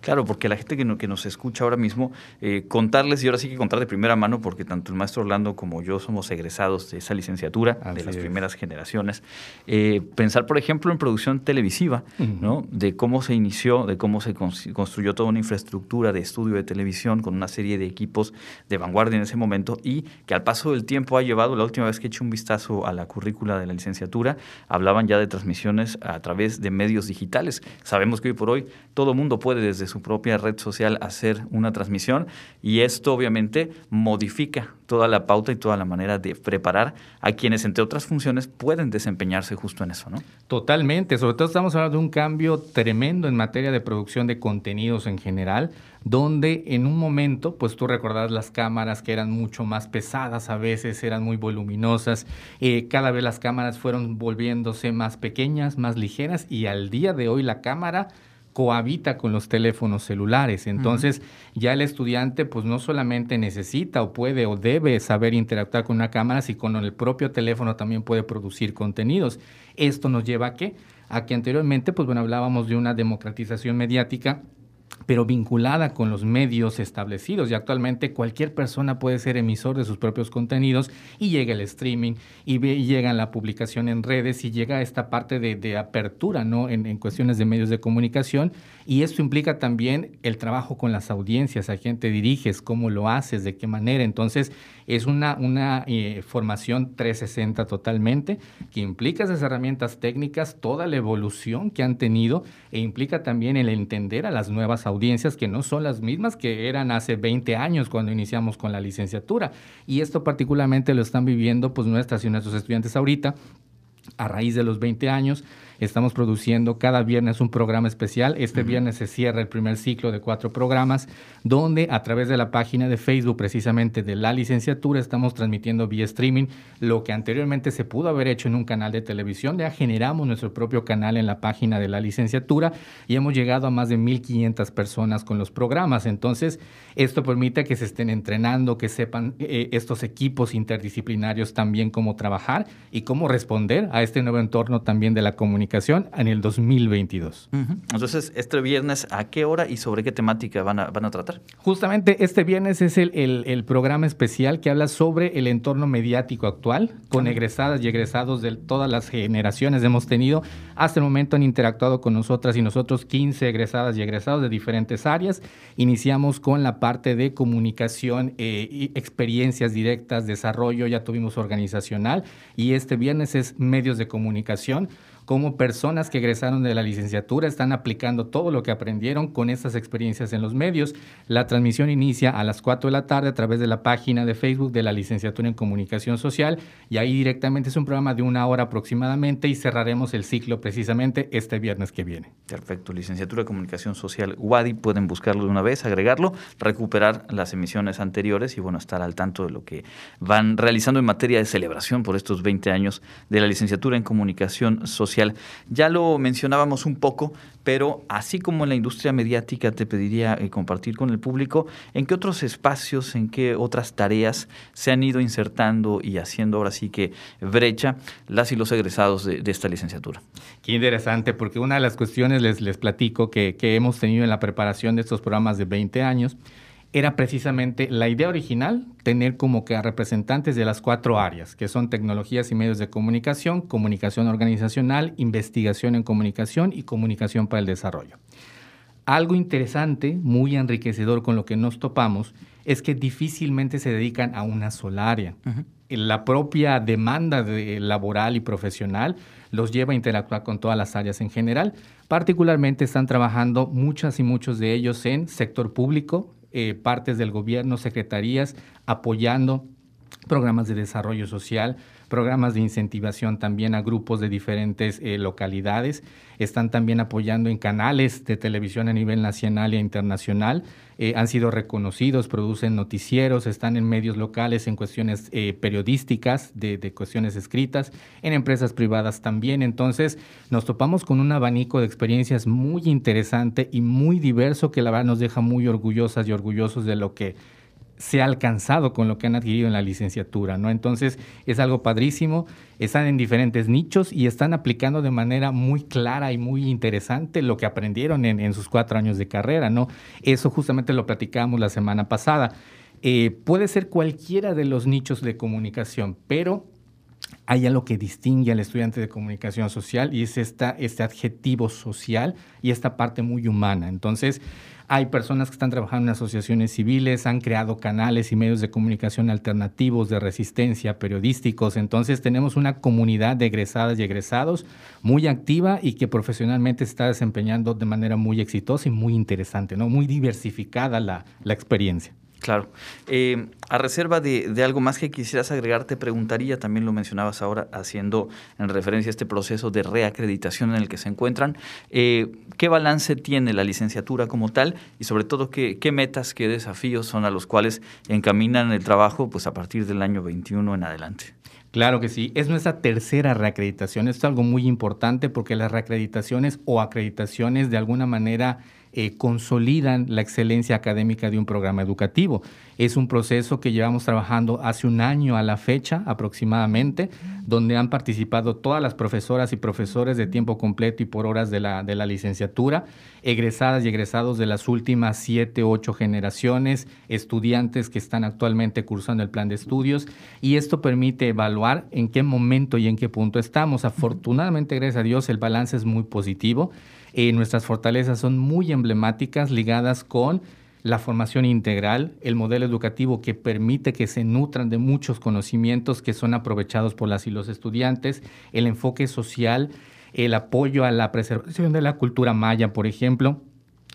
[SPEAKER 1] Claro, porque la gente que, que nos escucha ahora mismo, eh, contarles, y ahora sí que contar de primera mano, porque tanto el maestro Orlando como yo somos egresados de esa licenciatura, de las primeras generaciones, eh, pensar, por ejemplo, en producción televisiva, ¿no? De cómo se inició, de cómo se construyó toda una infraestructura de estudio de televisión con una serie de equipos de vanguardia en ese momento y que al paso del tiempo ha llevado, la última vez que he hecho un vistazo a la currícula de la licenciatura, hablaban ya de transmisiones a través de medios digitales. Sabemos que hoy por hoy todo mundo puede desde su propia red social hacer una transmisión y esto obviamente modifica toda la pauta y toda la manera de preparar a quienes, entre otras funciones, pueden desempeñarse justo en eso, ¿no?
[SPEAKER 11] Totalmente, sobre todo estamos hablando de un cambio tremendo en materia de producción de contenidos en general, donde en un momento, pues tú recordás las cámaras que eran mucho más pesadas a veces, eran muy voluminosas, eh, cada vez las cámaras fueron volviéndose más pequeñas, más ligeras y al día de hoy la cámara cohabita con los teléfonos celulares. Entonces, ya el estudiante pues no solamente necesita o puede o debe saber interactuar con una cámara, sino con el propio teléfono también puede producir contenidos. Esto nos lleva a qué? A que anteriormente, pues bueno, hablábamos de una democratización mediática pero vinculada con los medios establecidos. Y actualmente cualquier persona puede ser emisor de sus propios contenidos y llega el streaming y, llega la publicación en redes y llega esta parte de, apertura ¿no? En, en, cuestiones de medios de comunicación. Y esto implica también el trabajo con las audiencias, a quién te diriges, cómo lo haces, de qué manera. Entonces, es una, una eh, formación 360 totalmente, que implica esas herramientas técnicas, toda la evolución que han tenido e implica también el entender a las nuevas audiencias que no son las mismas que eran hace 20 años cuando iniciamos con la licenciatura. Y esto particularmente lo están viviendo pues nuestras y nuestros estudiantes ahorita a raíz de los 20 años Estamos produciendo cada viernes un programa especial. Este viernes se cierra el primer ciclo de cuatro programas, donde a través de la página de Facebook precisamente de la licenciatura estamos transmitiendo vía streaming lo que anteriormente se pudo haber hecho en un canal de televisión. Ya generamos nuestro propio canal en la página de la licenciatura y hemos llegado a más de 1.500 personas con los programas. Entonces, esto permite que se estén entrenando, que sepan eh, estos equipos interdisciplinarios también cómo trabajar y cómo responder a este nuevo entorno también de la comunicación en el 2022.
[SPEAKER 1] Entonces, este viernes, ¿a qué hora y sobre qué temática van a, van a tratar?
[SPEAKER 11] Justamente este viernes es el, el, programa especial que habla sobre el entorno mediático actual, con egresadas y egresados de todas las generaciones hemos tenido. Hasta el momento han interactuado con nosotras y nosotros 15 egresadas y egresados de diferentes áreas. Iniciamos con la parte de comunicación, eh, experiencias directas, desarrollo, ya tuvimos organizacional y este viernes es medios de comunicación cómo personas que egresaron de la licenciatura están aplicando todo lo que aprendieron con estas experiencias en los medios. La transmisión inicia a las 4 de la tarde a través de la página de Facebook de la licenciatura en comunicación social y ahí directamente es un programa de una hora aproximadamente y cerraremos el ciclo precisamente este viernes que viene.
[SPEAKER 1] Perfecto, licenciatura de comunicación social WADI, pueden buscarlo de una vez, agregarlo, recuperar las emisiones anteriores y bueno, estar al tanto de lo que van realizando en materia de celebración por estos 20 años de la licenciatura en comunicación social ya lo mencionábamos un poco, pero así como en la industria mediática te pediría eh, compartir con el público, ¿en qué otros espacios, en qué otras tareas se han ido insertando y haciendo ahora sí que brecha las y los egresados de, esta licenciatura?
[SPEAKER 11] Qué interesante, porque una de las cuestiones les, platico que hemos tenido en la preparación de estos programas de 20 años, era precisamente la idea original, tener como que a representantes de las cuatro áreas, que son tecnologías y medios de comunicación, comunicación organizacional, investigación en comunicación y comunicación para el desarrollo. Algo interesante, muy enriquecedor con lo que nos topamos, es que difícilmente se dedican a una sola área. La propia demanda laboral y profesional los lleva a interactuar con todas las áreas en general. Particularmente están trabajando muchas y muchos de ellos en sector público, eh, partes del gobierno, secretarías, apoyando programas de desarrollo social, programas de incentivación también a grupos de diferentes eh, localidades. Están también apoyando en canales de televisión a nivel nacional e internacional. Eh, han sido reconocidos, producen noticieros, están en medios locales en cuestiones eh, periodísticas, de, de, cuestiones escritas, en empresas privadas también. Entonces, nos topamos con un abanico de experiencias muy interesante y muy diverso que la verdad nos deja muy orgullosas y orgullosos de lo que se ha alcanzado con lo que han adquirido en la licenciatura, ¿no? Entonces es algo padrísimo, están en diferentes nichos y están aplicando de manera muy clara y muy interesante lo que aprendieron en, sus cuatro años de carrera, ¿no? Eso justamente lo platicamos la semana pasada. Eh, puede ser cualquiera de los nichos de comunicación, pero hay algo que distingue al estudiante de comunicación social y es esta, este adjetivo social y esta parte muy humana. Entonces, hay personas que están trabajando en asociaciones civiles, han creado canales y medios de comunicación alternativos de resistencia, periodísticos. Entonces tenemos una comunidad de egresadas y egresados muy activa y que profesionalmente está desempeñando de manera muy exitosa y muy interesante, ¿no? Muy diversificada la, la experiencia.
[SPEAKER 1] Claro. Eh, a reserva de, algo más que quisieras agregar, te preguntaría, también lo mencionabas ahora, haciendo en referencia a este proceso de reacreditación en el que se encuentran, eh, ¿qué balance tiene la licenciatura como tal y sobre todo qué, metas, qué desafíos son a los cuales encaminan el trabajo pues, a partir del año 21 en adelante?
[SPEAKER 11] Claro que sí, es nuestra tercera reacreditación. Esto es algo muy importante porque las reacreditaciones o acreditaciones de alguna manera eh, consolidan la excelencia académica de un programa educativo. Es un proceso que llevamos trabajando hace un año a la fecha aproximadamente, donde han participado todas las profesoras y profesores de tiempo completo y por horas de la, de la licenciatura, egresadas y egresados de las últimas siete, ocho generaciones, estudiantes que están actualmente cursando el plan de estudios, y esto permite evaluar en qué momento y en qué punto estamos. Afortunadamente, gracias a Dios, el balance es muy positivo. Eh, nuestras fortalezas son muy emblemáticas ligadas con la formación integral, el modelo educativo que permite que se nutran de muchos conocimientos que son aprovechados por las y los estudiantes, el enfoque social, el apoyo a la preservación de la cultura maya, por ejemplo,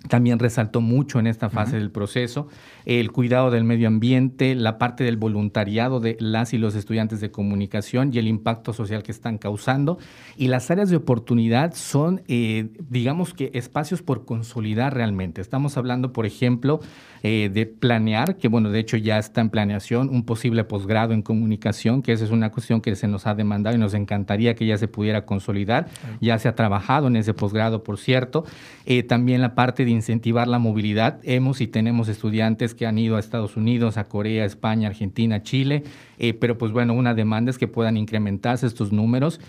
[SPEAKER 11] también resaltó mucho en esta fase del proceso el cuidado del medio ambiente, la parte del voluntariado de las y los estudiantes de comunicación y el impacto social que están causando. Y las áreas de oportunidad son, eh, digamos que, espacios por consolidar realmente. Estamos hablando, por ejemplo, eh, de planear, que bueno, de hecho ya está en planeación, un posible posgrado en comunicación, que esa es una cuestión que se nos ha demandado y nos encantaría que ya se pudiera consolidar. Ya se ha trabajado en ese posgrado, por cierto. Eh, también la parte de incentivar la movilidad. Hemos y tenemos estudiantes que han ido a Estados Unidos, a Corea, España, Argentina, Chile, eh, pero pues bueno, una demanda es que puedan incrementarse estos números.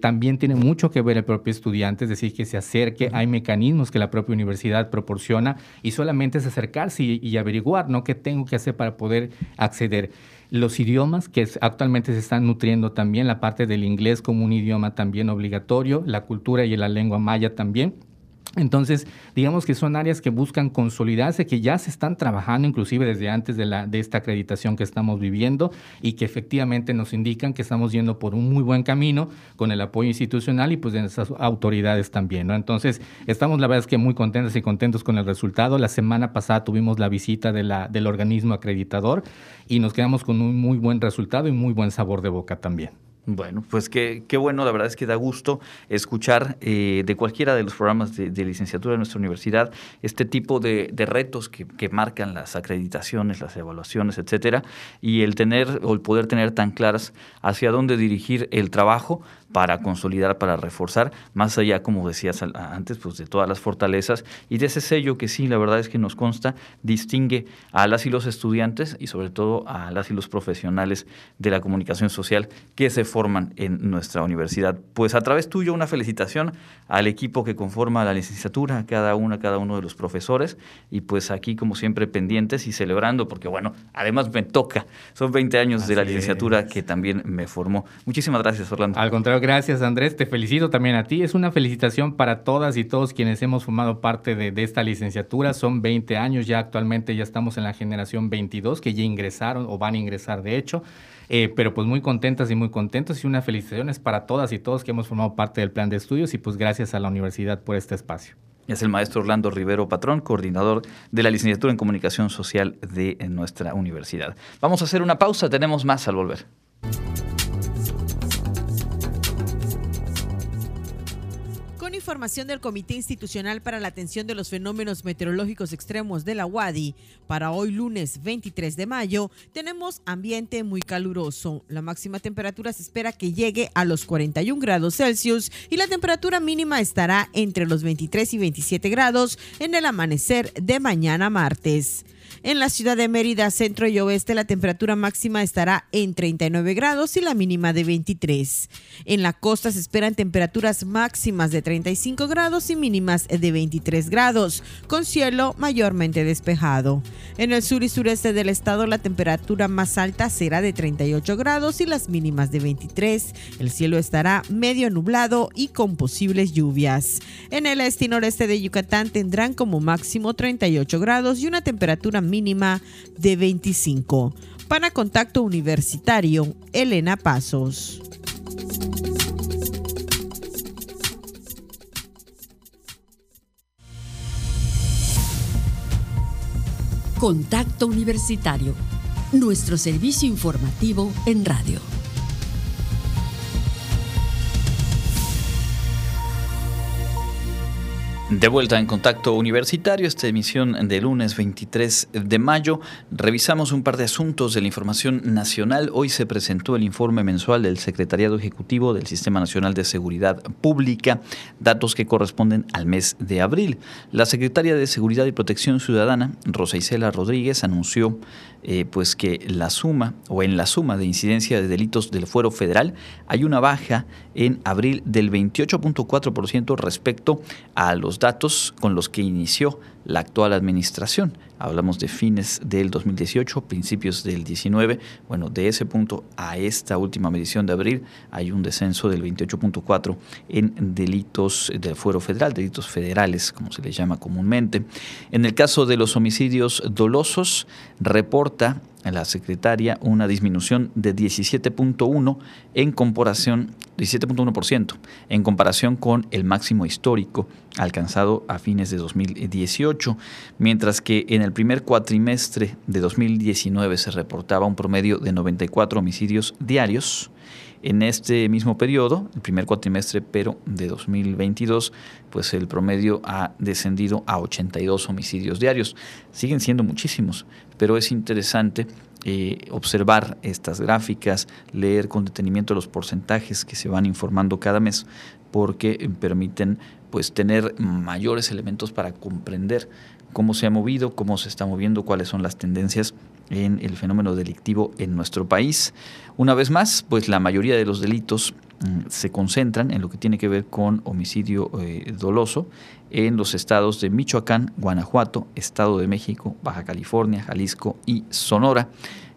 [SPEAKER 11] también tiene mucho que ver el propio estudiante, es decir, que se acerque. Hay mecanismos que la propia universidad proporciona y solamente es acercarse y y, averiguar, ¿no? ¿Qué tengo que hacer para poder acceder? Los idiomas que actualmente se están nutriendo también, la parte del inglés como un idioma también obligatorio, la cultura y la lengua maya también. Entonces, digamos que son áreas que buscan consolidarse, que ya se están trabajando inclusive desde antes de, la, de esta acreditación que estamos viviendo y que efectivamente nos indican que estamos yendo por un muy buen camino con el apoyo institucional y pues de nuestras autoridades también. ¿no? Entonces, estamos la verdad es que muy contentos y contentos con el resultado. La semana pasada tuvimos la visita de la, del organismo acreditador y nos quedamos con un muy buen resultado y muy buen sabor de boca también.
[SPEAKER 1] Bueno, pues qué, qué, bueno, la verdad es que da gusto escuchar eh, de cualquiera de los programas de, licenciatura de nuestra universidad este tipo de, retos que, que, marcan las acreditaciones, las evaluaciones, etcétera, y el tener o el poder tener tan claras hacia dónde dirigir el trabajo para consolidar, para reforzar, más allá, como decías antes, pues de todas las fortalezas y de ese sello que sí, la verdad es que nos consta, distingue a las y los estudiantes y sobre todo a las y los profesionales de la comunicación social que se forman en nuestra universidad. Pues a través tuyo una felicitación al equipo que conforma la licenciatura, a cada una, cada uno de los profesores y pues aquí como siempre pendientes y celebrando porque bueno, además me toca, son 20 años de la licenciatura que también me formó. Muchísimas gracias, Orlando.
[SPEAKER 11] Al contrario, gracias Andrés, te felicito también a ti. Es una felicitación para todas y todos quienes hemos formado parte de, esta licenciatura. Son 20 años, ya actualmente ya estamos en la generación 22 que ya ingresaron o van a ingresar de hecho. Eh, pero pues muy contentas y muy contentos y una felicitación es para todas y todos que hemos formado parte del plan de estudios y pues gracias a la universidad por este espacio.
[SPEAKER 1] Es el maestro Orlando Rivero Patrón, coordinador de la licenciatura en comunicación social de nuestra universidad. Vamos a hacer una pausa, tenemos más al volver.
[SPEAKER 12] Información del Comité Institucional para la Atención de los Fenómenos Meteorológicos Extremos de la UADI, para hoy lunes 23 de mayo, tenemos ambiente muy caluroso. La máxima temperatura se espera que llegue a los 41 grados Celsius y la temperatura mínima estará entre los 23 y 27 grados en el amanecer de mañana martes. En la ciudad de Mérida, centro y oeste, la temperatura máxima estará en 39 grados y la mínima de 23. En la costa se esperan temperaturas máximas de 35 grados y mínimas de 23 grados, con cielo mayormente despejado. En el sur y sureste del estado, la temperatura más alta será de 38 grados y las mínimas de 23. El cielo estará medio nublado y con posibles lluvias. En el este y noreste de Yucatán tendrán como máximo 38 grados y una temperatura mínima de 25. Para contacto universitario, Elena Pasos.
[SPEAKER 2] Contacto Universitario, nuestro servicio informativo en radio.
[SPEAKER 1] De vuelta en Contacto Universitario, esta emisión de lunes 23 de mayo. Revisamos un par de asuntos de la información nacional. Hoy se presentó el informe mensual del Secretariado Ejecutivo del Sistema Nacional de Seguridad Pública, datos que corresponden al mes de abril. La secretaria de Seguridad y Protección Ciudadana, Rosa Isela Rodríguez, anunció eh, pues que la suma o en la suma de incidencia de delitos del fuero federal hay una baja en abril del 28.4% respecto a los datos con los que inició la actual administración. Hablamos de fines del 2018, principios del 19. Bueno, de ese punto a esta última medición de abril hay un descenso del 28.4 en delitos del fuero federal, delitos federales, como se les llama comúnmente. En el caso de los homicidios dolosos, reporta la secretaria una disminución de 17.1 en comparación 17.1% en comparación con el máximo histórico alcanzado a fines de 2018, mientras que en el primer cuatrimestre de 2019 se reportaba un promedio de 94 homicidios diarios. En este mismo periodo, el primer cuatrimestre, pero de 2022, pues el promedio ha descendido a 82 homicidios diarios. Siguen siendo muchísimos, pero es interesante eh, observar estas gráficas, leer con detenimiento los porcentajes que se van informando cada mes, porque permiten pues tener mayores elementos para comprender cómo se ha movido, cómo se está moviendo, cuáles son las tendencias en el fenómeno delictivo en nuestro país. Una vez más, pues la mayoría de los delitos mm, se concentran en lo que tiene que ver con homicidio eh, doloso en los estados de Michoacán, Guanajuato, Estado de México, Baja California, Jalisco y Sonora,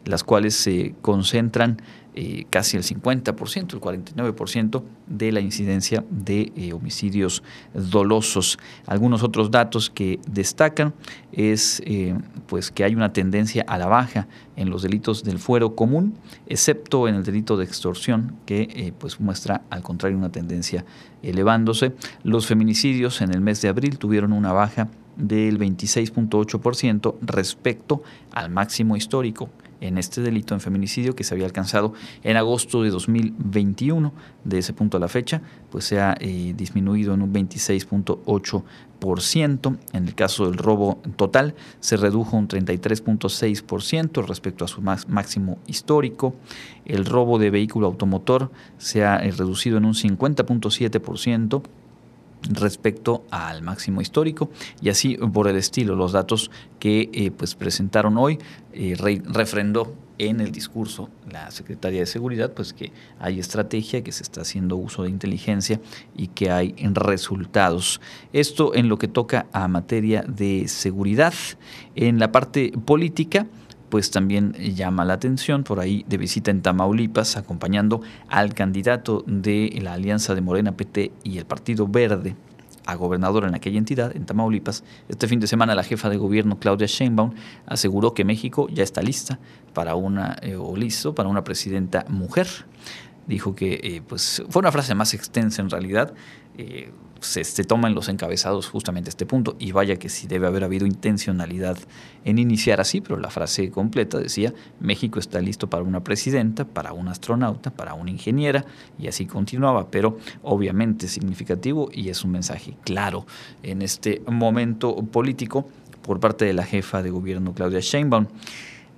[SPEAKER 1] las cuales se concentran eh, casi el 50%, el 49% de la incidencia de eh, homicidios dolosos. Algunos otros datos que destacan es eh, pues que hay una tendencia a la baja en los delitos del fuero común, excepto en el delito de extorsión, que pues muestra al contrario una tendencia elevándose. Los feminicidios en el mes de abril tuvieron una baja del 26.8% respecto al máximo histórico en este delito en feminicidio que se había alcanzado en agosto de 2021. De ese punto a la fecha, pues se ha eh, disminuido en un 26.8%. En el caso del robo total, se redujo un 33.6% respecto a su máximo histórico. El robo de vehículo automotor se ha eh, reducido en un 50.7% respecto al máximo histórico y así por el estilo. Los datos que eh, pues presentaron hoy eh, refrendó en el discurso la secretaria de seguridad pues que hay estrategia que se está haciendo uso de inteligencia y que hay resultados. Esto en lo que toca a materia de seguridad. En la parte política pues también llama la atención por ahí de visita en Tamaulipas, acompañando al candidato de la alianza de Morena PT y el Partido Verde a gobernador en aquella entidad, en Tamaulipas. Este fin de semana la jefa de gobierno Claudia Sheinbaum aseguró que México ya está lista para una eh, o listo para una presidenta mujer. Dijo que eh, pues fue una frase más extensa en realidad. Eh, se, toma en los encabezados justamente este punto y vaya que sí debe haber habido intencionalidad en iniciar así, pero la frase completa decía, México está listo para una presidenta, para un astronauta, para una ingeniera y así continuaba, pero obviamente significativo y es un mensaje claro en este momento político por parte de la jefa de gobierno Claudia Sheinbaum.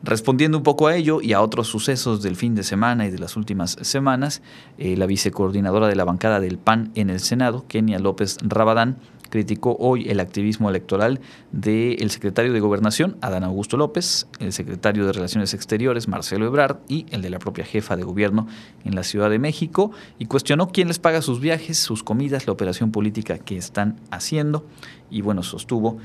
[SPEAKER 1] Respondiendo un poco a ello y a otros sucesos del fin de semana y de las últimas semanas, eh, la vicecoordinadora de la bancada del PAN en el Senado, Kenia López Rabadán, criticó hoy el activismo electoral del secretario de Gobernación, Adán Augusto López, el secretario de Relaciones Exteriores, Marcelo Ebrard, y el de la propia jefa de gobierno en la Ciudad de México, y cuestionó quién les paga sus viajes, sus comidas, la operación política que están haciendo, y bueno, sostuvo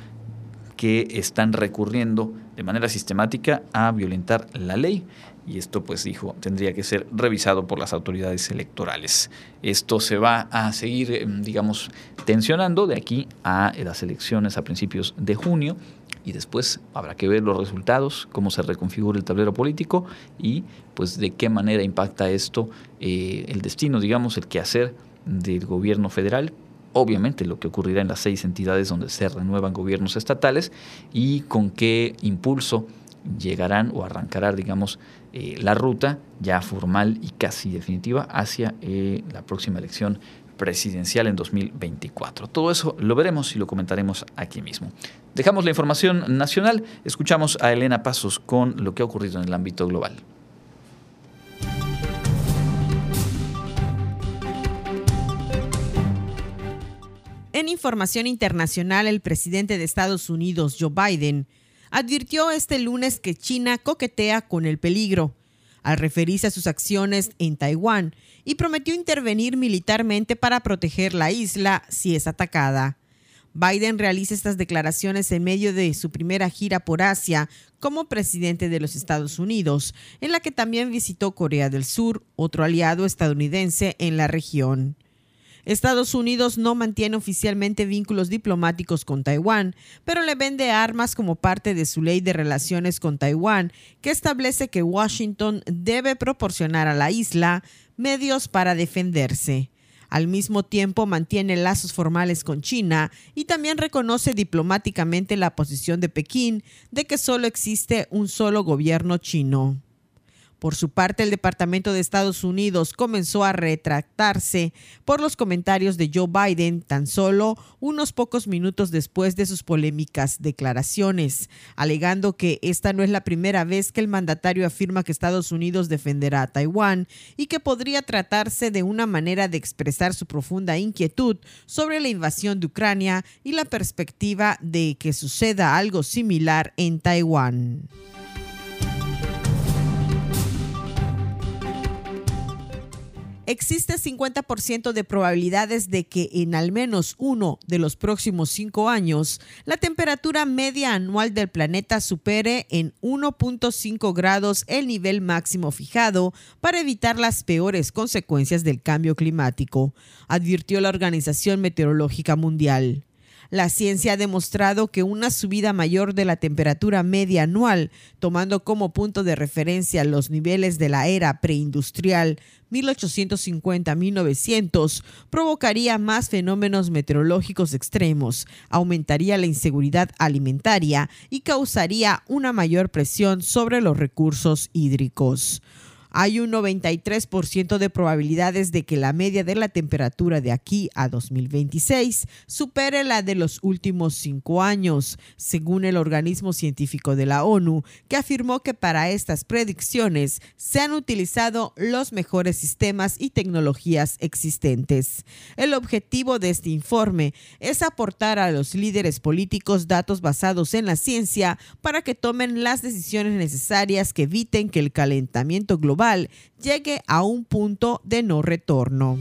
[SPEAKER 1] que están recurriendo de manera sistemática a violentar la ley y esto pues dijo tendría que ser revisado por las autoridades electorales. Esto se va a seguir em, digamos tensionando de aquí a las elecciones a principios de junio y después habrá que ver los resultados, cómo se reconfigura el tablero político y pues de qué manera impacta esto eh, el destino, digamos, el quehacer del gobierno federal obviamente lo que ocurrirá en las seis entidades donde se renuevan gobiernos estatales y con qué impulso llegarán o arrancarán, digamos, eh, la ruta ya formal y casi definitiva hacia eh, la próxima elección presidencial en 2024. Todo eso lo veremos y lo comentaremos aquí mismo. Dejamos la información nacional, escuchamos a Elena Pasos con lo que ha ocurrido en el ámbito global.
[SPEAKER 12] En información internacional, el presidente de Estados Unidos, Joe Biden, advirtió este lunes que China coquetea con el peligro al referirse a sus acciones en Taiwán y prometió intervenir militarmente para proteger la isla si es atacada. Biden realiza estas declaraciones en medio de su primera gira por Asia como presidente de los Estados Unidos, en la que también visitó Corea del Sur, otro aliado estadounidense en la región. Estados Unidos no mantiene oficialmente vínculos diplomáticos con Taiwán, pero le vende armas como parte de su ley de relaciones con Taiwán, que establece que Washington debe proporcionar a la isla medios para defenderse. Al mismo tiempo mantiene lazos formales con China y también reconoce diplomáticamente la posición de Pekín de que solo existe un solo gobierno chino. Por su parte, el Departamento de Estados Unidos comenzó a retractarse por los comentarios de Joe Biden tan solo unos pocos minutos después de sus polémicas declaraciones, alegando que esta no es la primera vez que el mandatario afirma que Estados Unidos defenderá a Taiwán y que podría tratarse de una manera de expresar su profunda inquietud sobre la invasión de Ucrania y la perspectiva de que suceda algo similar en Taiwán. Existe 50% de probabilidades de que en al menos uno de los próximos cinco años la temperatura media anual del planeta supere en 1.5 grados el nivel máximo fijado para evitar las peores consecuencias del cambio climático, advirtió la Organización Meteorológica Mundial. La ciencia ha demostrado que una subida mayor de la temperatura media anual, tomando como punto de referencia los niveles de la era preindustrial 1850-1900, provocaría más fenómenos meteorológicos extremos, aumentaría la inseguridad alimentaria y causaría una mayor presión sobre los recursos hídricos hay un 93% de probabilidades de que la media de la temperatura de aquí a 2026 supere la de los últimos cinco años, según el organismo científico de la ONU, que afirmó que para estas predicciones se han utilizado los mejores sistemas y tecnologías existentes. El objetivo de este informe es aportar a los líderes políticos datos basados en la ciencia para que tomen las decisiones necesarias que eviten que el calentamiento global llegue a un punto de no retorno.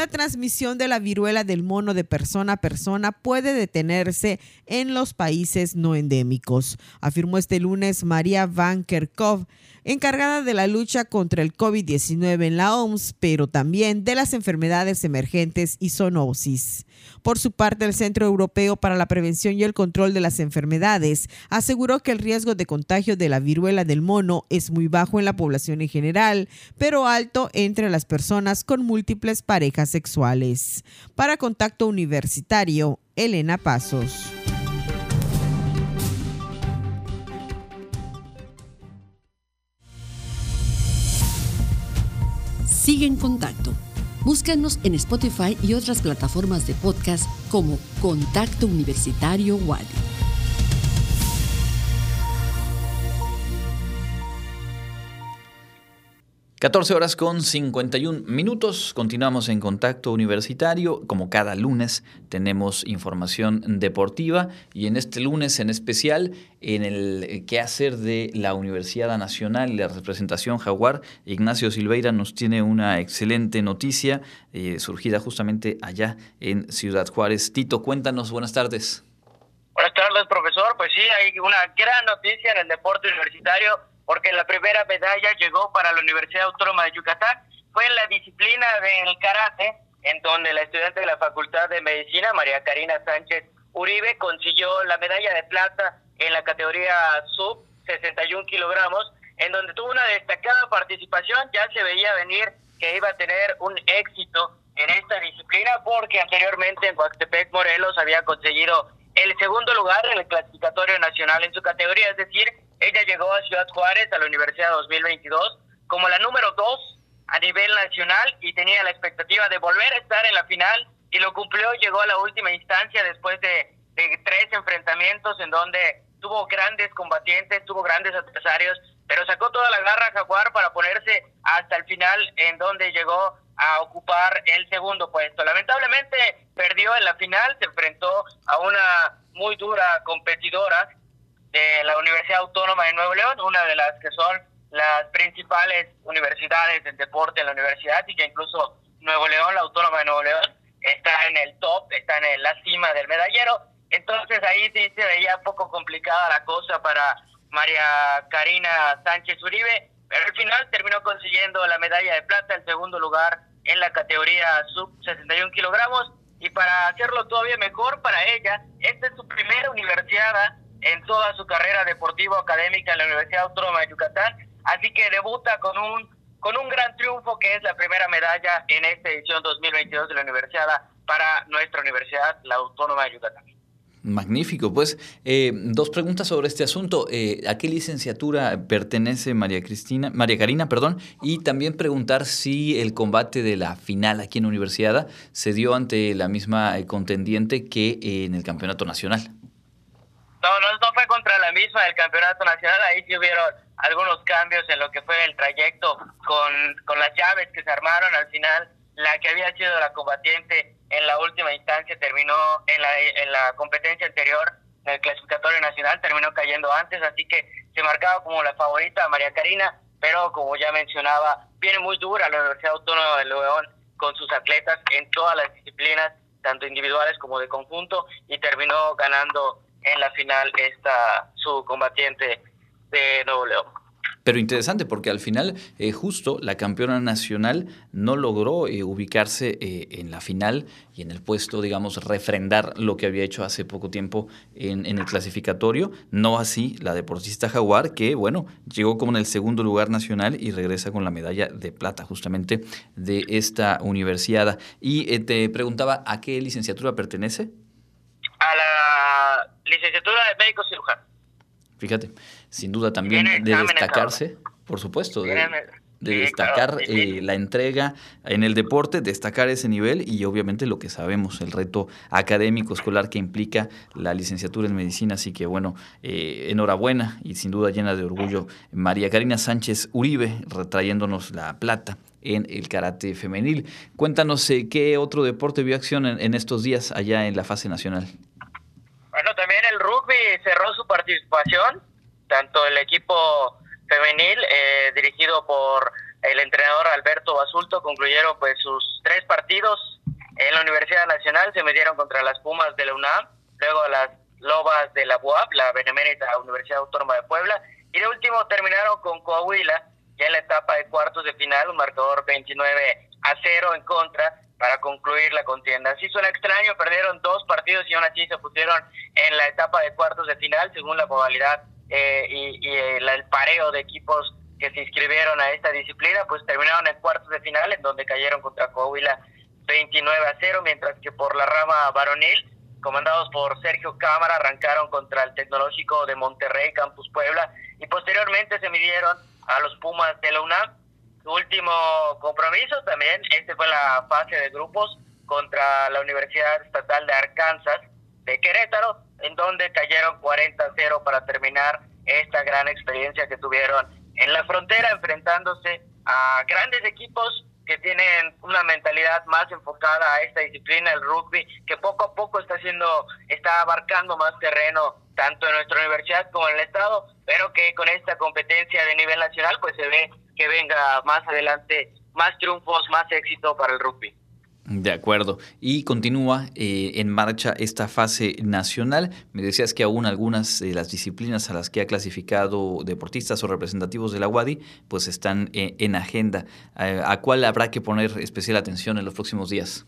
[SPEAKER 12] La transmisión de la viruela del mono de persona a persona puede detenerse en los países no endémicos, afirmó este lunes María Van Kerkhove, encargada de la lucha contra el COVID-19 en la OMS, pero también de las enfermedades emergentes y zoonosis. Por su parte, el Centro Europeo para la Prevención y el Control de las Enfermedades aseguró que el riesgo de contagio de la viruela del mono es muy bajo en la población en general, pero alto entre las personas con múltiples parejas sexuales. Para Contacto Universitario, Elena Pasos.
[SPEAKER 2] Sigue en contacto Búscanos en Spotify y otras plataformas de podcast como Contacto Universitario Wadi.
[SPEAKER 1] 14 horas con 51 minutos. Continuamos en contacto universitario. Como cada lunes tenemos información deportiva y en este lunes en especial en el quehacer de la Universidad Nacional y la representación Jaguar, Ignacio Silveira nos tiene una excelente noticia eh, surgida justamente allá en Ciudad Juárez. Tito, cuéntanos, buenas tardes.
[SPEAKER 13] Buenas tardes, profesor. Pues sí, hay una gran noticia en el deporte universitario porque la primera medalla llegó para la Universidad Autónoma de Yucatán. Fue en la disciplina del karate, en donde la estudiante de la Facultad de Medicina, María Karina Sánchez Uribe, consiguió la medalla de plata en la categoría sub 61 kilogramos, en donde tuvo una destacada participación, ya se veía venir que iba a tener un éxito en esta disciplina porque anteriormente en Huastepec Morelos había conseguido el segundo lugar en el clasificatorio nacional en su categoría, es decir, ella llegó a Ciudad Juárez a la Universidad 2022 como la número dos a nivel nacional y tenía la expectativa de volver a estar en la final y lo cumplió, llegó a la última instancia después de, tres enfrentamientos en donde tuvo grandes combatientes, tuvo grandes adversarios, pero sacó toda la garra Jaguar para ponerse hasta el final en donde llegó a ocupar el segundo puesto. Lamentablemente perdió en la final, se enfrentó a una muy dura competidora de la Universidad Autónoma de Nuevo León, una de las que son las principales universidades del deporte en la universidad y que incluso Nuevo León, la Autónoma de Nuevo León, está en el top, está en la cima del medallero. Entonces ahí sí se veía un poco complicada la cosa para María Karina Sánchez Uribe, pero al final terminó consiguiendo la medalla de plata, el segundo lugar en la categoría sub 61 kilogramos. Y para hacerlo todavía mejor para ella, esta es su primera universidad en toda su carrera deportiva académica en la Universidad Autónoma de Yucatán. Así que debuta con un con un gran triunfo que es la primera medalla en esta edición 2022 de la universidad para nuestra universidad, la Autónoma de Yucatán.
[SPEAKER 1] Magnífico, pues eh, dos preguntas sobre este asunto. Eh, ¿A qué licenciatura pertenece María Cristina, María Karina, perdón? Y también preguntar si el combate de la final aquí en la universidad se dio ante la misma eh, contendiente que en el campeonato nacional.
[SPEAKER 13] No, no, no fue contra la misma del campeonato nacional, ahí sí hubieron algunos cambios en lo que fue el trayecto con, con las llaves que se armaron al final. La que había sido la combatiente en la última instancia terminó en la, en la competencia anterior, en el clasificatorio nacional, terminó cayendo antes, así que se marcaba como la favorita María Karina, pero como ya mencionaba, viene muy dura la Universidad Autónoma de León con sus atletas en todas las disciplinas, tanto individuales como de conjunto, y terminó ganando en la final esta su combatiente de Nuevo León.
[SPEAKER 1] Pero interesante porque al final eh, justo la campeona nacional no logró eh, ubicarse eh, en la final y en el puesto, digamos, refrendar lo que había hecho hace poco tiempo en, en, el clasificatorio. No así la deportista jaguar que, bueno, llegó como en el segundo lugar nacional y regresa con la medalla de plata justamente de esta universidad. Y te preguntaba, ¿a qué licenciatura pertenece?
[SPEAKER 13] A la licenciatura de médico cirujano.
[SPEAKER 1] Fíjate, sin duda también de destacarse, por supuesto, de, destacar eh, la entrega en el deporte, destacar ese nivel y obviamente lo que sabemos, el reto académico escolar que implica la licenciatura en medicina. Así que bueno, eh, enhorabuena y sin duda llena de orgullo María Karina Sánchez Uribe, retrayéndonos la plata en el karate femenil. Cuéntanos eh, qué otro deporte vio acción en estos días allá en la fase nacional.
[SPEAKER 13] Bueno, también el rugby cerró su participación, tanto el equipo femenil eh, dirigido por el entrenador Alberto Basulto concluyeron pues sus tres partidos en la Universidad Nacional, se metieron contra las Pumas de la UNAM, luego las Lobas de la UAP, la Benemérita Universidad Autónoma de Puebla, y de último terminaron con Coahuila, ya en la etapa de cuartos de final, un marcador 29 a 0 en contra para concluir la contienda. Sí suena extraño, perdieron dos partidos y aún así se pusieron en la etapa de cuartos de final según la modalidad eh, y, el, pareo de equipos que se inscribieron a esta disciplina, pues terminaron en cuartos de final en donde cayeron contra Coahuila 29 a 0, mientras que por la rama varonil, comandados por Sergio Cámara, arrancaron contra el Tecnológico de Monterrey, Campus Puebla, y posteriormente se midieron a los Pumas de la UNAM último compromiso también, este fue la fase de grupos contra la Universidad Estatal de Arkansas de Querétaro, en donde cayeron 40-0 para terminar esta gran experiencia que tuvieron en la frontera, enfrentándose a grandes equipos que tienen una mentalidad más enfocada a esta disciplina, el rugby, que poco a poco está haciendo, está abarcando más terreno tanto en nuestra universidad como en el estado, pero que con esta competencia de nivel nacional pues se ve que venga más adelante más triunfos, más éxito para el rugby.
[SPEAKER 1] De acuerdo. Y continúa eh, en marcha esta fase nacional. Me decías que aún algunas de las disciplinas a las que ha clasificado deportistas o representativos de la UADI pues están eh, en agenda. Eh, ¿A cuál habrá que poner especial atención en los próximos días?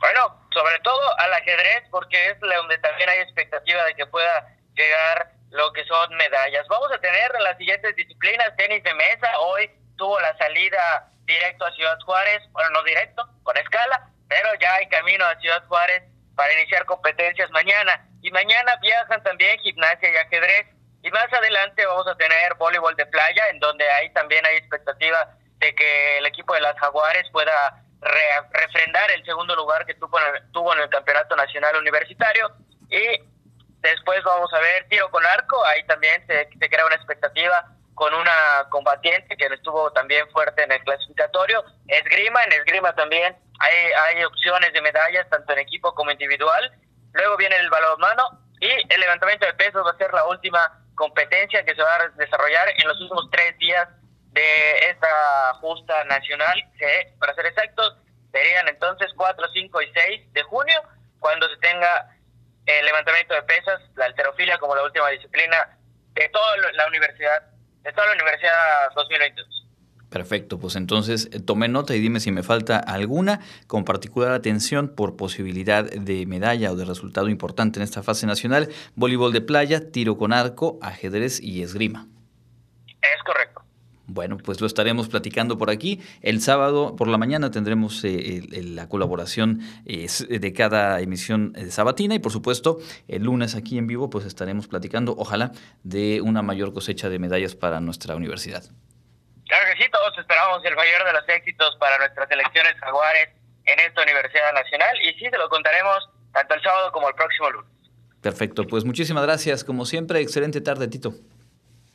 [SPEAKER 13] Bueno, sobre todo al ajedrez porque es donde también hay expectativa de que pueda llegar lo que son medallas. Vamos a tener las siguientes disciplinas, tenis de mesa, hoy tuvo la salida directo a Ciudad Juárez, bueno, no directo, con escala, pero ya hay camino a Ciudad Juárez para iniciar competencias mañana. Y mañana viajan también gimnasia y ajedrez. Y más adelante vamos a tener voleibol de playa, en donde ahí también hay expectativa de que el equipo de las Jaguares pueda refrendar el segundo lugar que tuvo en, el, tuvo en el Campeonato Nacional Universitario. Y después vamos a ver tiro con arco, ahí también se, se crea una expectativa con una combatiente que estuvo también fuerte en el clasificatorio. Esgrima, en esgrima también hay, hay opciones de medallas, tanto en equipo como individual. Luego viene el balonmano y el levantamiento de pesos va a ser la última competencia que se va a desarrollar en los últimos tres días de esta justa nacional, que para ser exactos serían entonces 4, 5 y 6 de junio, cuando se tenga el levantamiento de pesas, la alterofilia como la última disciplina de toda la universidad, de toda la universidad 2022.
[SPEAKER 1] Perfecto, pues entonces eh, tome nota y dime si me falta alguna, con particular atención por posibilidad de medalla o de resultado importante en esta fase nacional, voleibol de playa, tiro con arco, ajedrez y esgrima.
[SPEAKER 13] Es correcto.
[SPEAKER 1] Bueno, pues lo estaremos platicando por aquí. El sábado por la mañana tendremos eh, la colaboración eh, de cada emisión sabatina y por supuesto el lunes aquí en vivo pues estaremos platicando, ojalá, de una mayor cosecha de medallas para nuestra universidad.
[SPEAKER 13] Claro que sí, todos esperamos el mayor de los éxitos para nuestras elecciones jaguares en esta Universidad Nacional y sí, se lo contaremos tanto el sábado como el próximo lunes.
[SPEAKER 1] Perfecto, pues muchísimas gracias, como siempre, excelente tarde, Tito.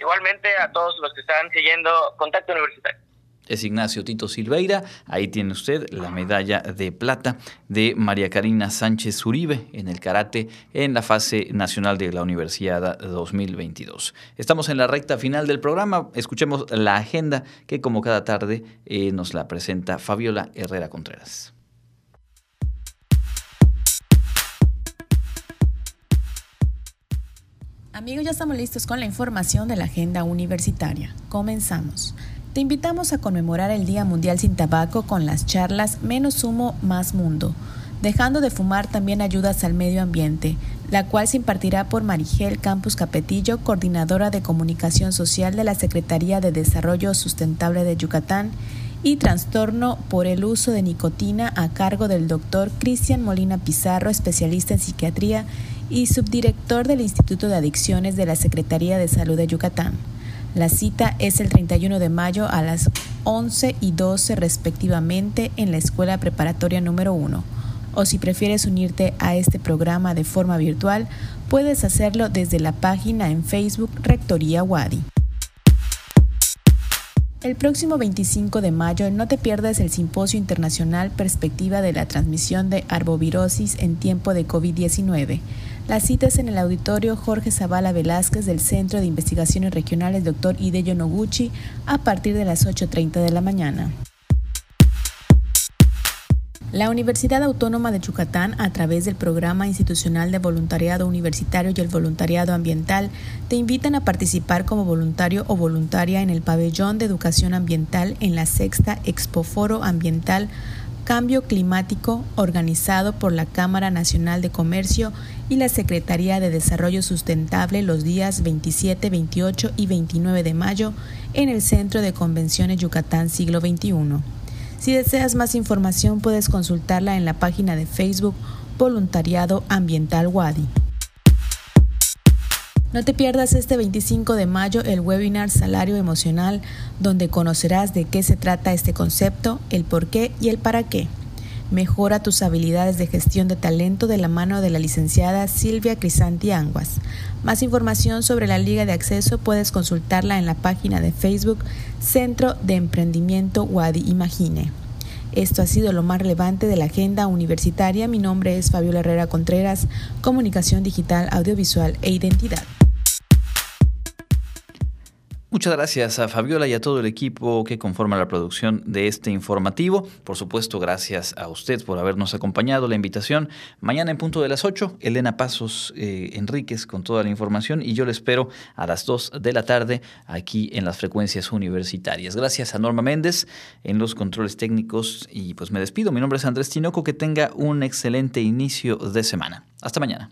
[SPEAKER 13] Igualmente a todos los que están siguiendo Contacto Universitario
[SPEAKER 1] es Ignacio Tito Silveira. Ahí tiene usted la medalla de plata de María Karina Sánchez Uribe en el karate en la fase nacional de la Universidad 2022. Estamos en la recta final del programa. Escuchemos la agenda que como cada tarde eh, nos la presenta Fabiola Herrera Contreras.
[SPEAKER 14] Amigos, ya estamos listos con la información de la agenda universitaria. Comenzamos. Te invitamos a conmemorar el Día Mundial sin Tabaco con las charlas Menos Humo, Más Mundo. Dejando de fumar también ayudas al medio ambiente, la cual se impartirá por Marigel Campus Capetillo, coordinadora de comunicación social de la Secretaría de Desarrollo Sustentable de Yucatán, y trastorno por el uso de nicotina a cargo del doctor Cristian Molina Pizarro, especialista en psiquiatría y subdirector del Instituto de Adicciones de la Secretaría de Salud de Yucatán. La cita es el 31 de mayo a las 11 y 12 respectivamente en la Escuela Preparatoria número 1. O si prefieres unirte a este programa de forma virtual, puedes hacerlo desde la página en Facebook Rectoría Wadi. El próximo 25 de mayo no te pierdas el Simposio Internacional Perspectiva de la Transmisión de Arbovirosis en tiempo de COVID-19. La cita es en el auditorio Jorge Zavala Velázquez del Centro de Investigaciones Regionales Dr. Hideyo Noguchi a partir de las 8.30 de la mañana. La Universidad Autónoma de Yucatán, a través del Programa Institucional de Voluntariado Universitario y el Voluntariado Ambiental, te invitan a participar como voluntario o voluntaria en el Pabellón de Educación Ambiental en la sexta Expoforo Ambiental Cambio Climático organizado por la Cámara Nacional de Comercio y la Secretaría de Desarrollo Sustentable los días 27, 28 y 29 de mayo en el Centro de Convenciones Yucatán Siglo XXI. Si deseas más información puedes consultarla en la página de Facebook Voluntariado Ambiental Wadi. No te pierdas este 25 de mayo el webinar Salario Emocional, donde conocerás de qué se trata este concepto, el por qué y el para qué. Mejora tus habilidades de gestión de talento de la mano de la licenciada Silvia Crisanti Anguas. Más información sobre la liga de acceso puedes consultarla en la página de Facebook Centro de Emprendimiento Wadi Imagine. Esto ha sido lo más relevante de la agenda universitaria. Mi nombre es Fabiola Herrera Contreras, Comunicación Digital, Audiovisual e Identidad.
[SPEAKER 1] Muchas gracias a Fabiola y a todo el equipo que conforma la producción de este informativo. Por supuesto, gracias a usted por habernos acompañado. La invitación mañana en punto de las 8, Elena Pasos eh, Enríquez con toda la información y yo le espero a las 2 de la tarde aquí en las frecuencias universitarias. Gracias a Norma Méndez en los controles técnicos y pues me despido. Mi nombre es Andrés Tinoco. Que tenga un excelente inicio de semana. Hasta mañana.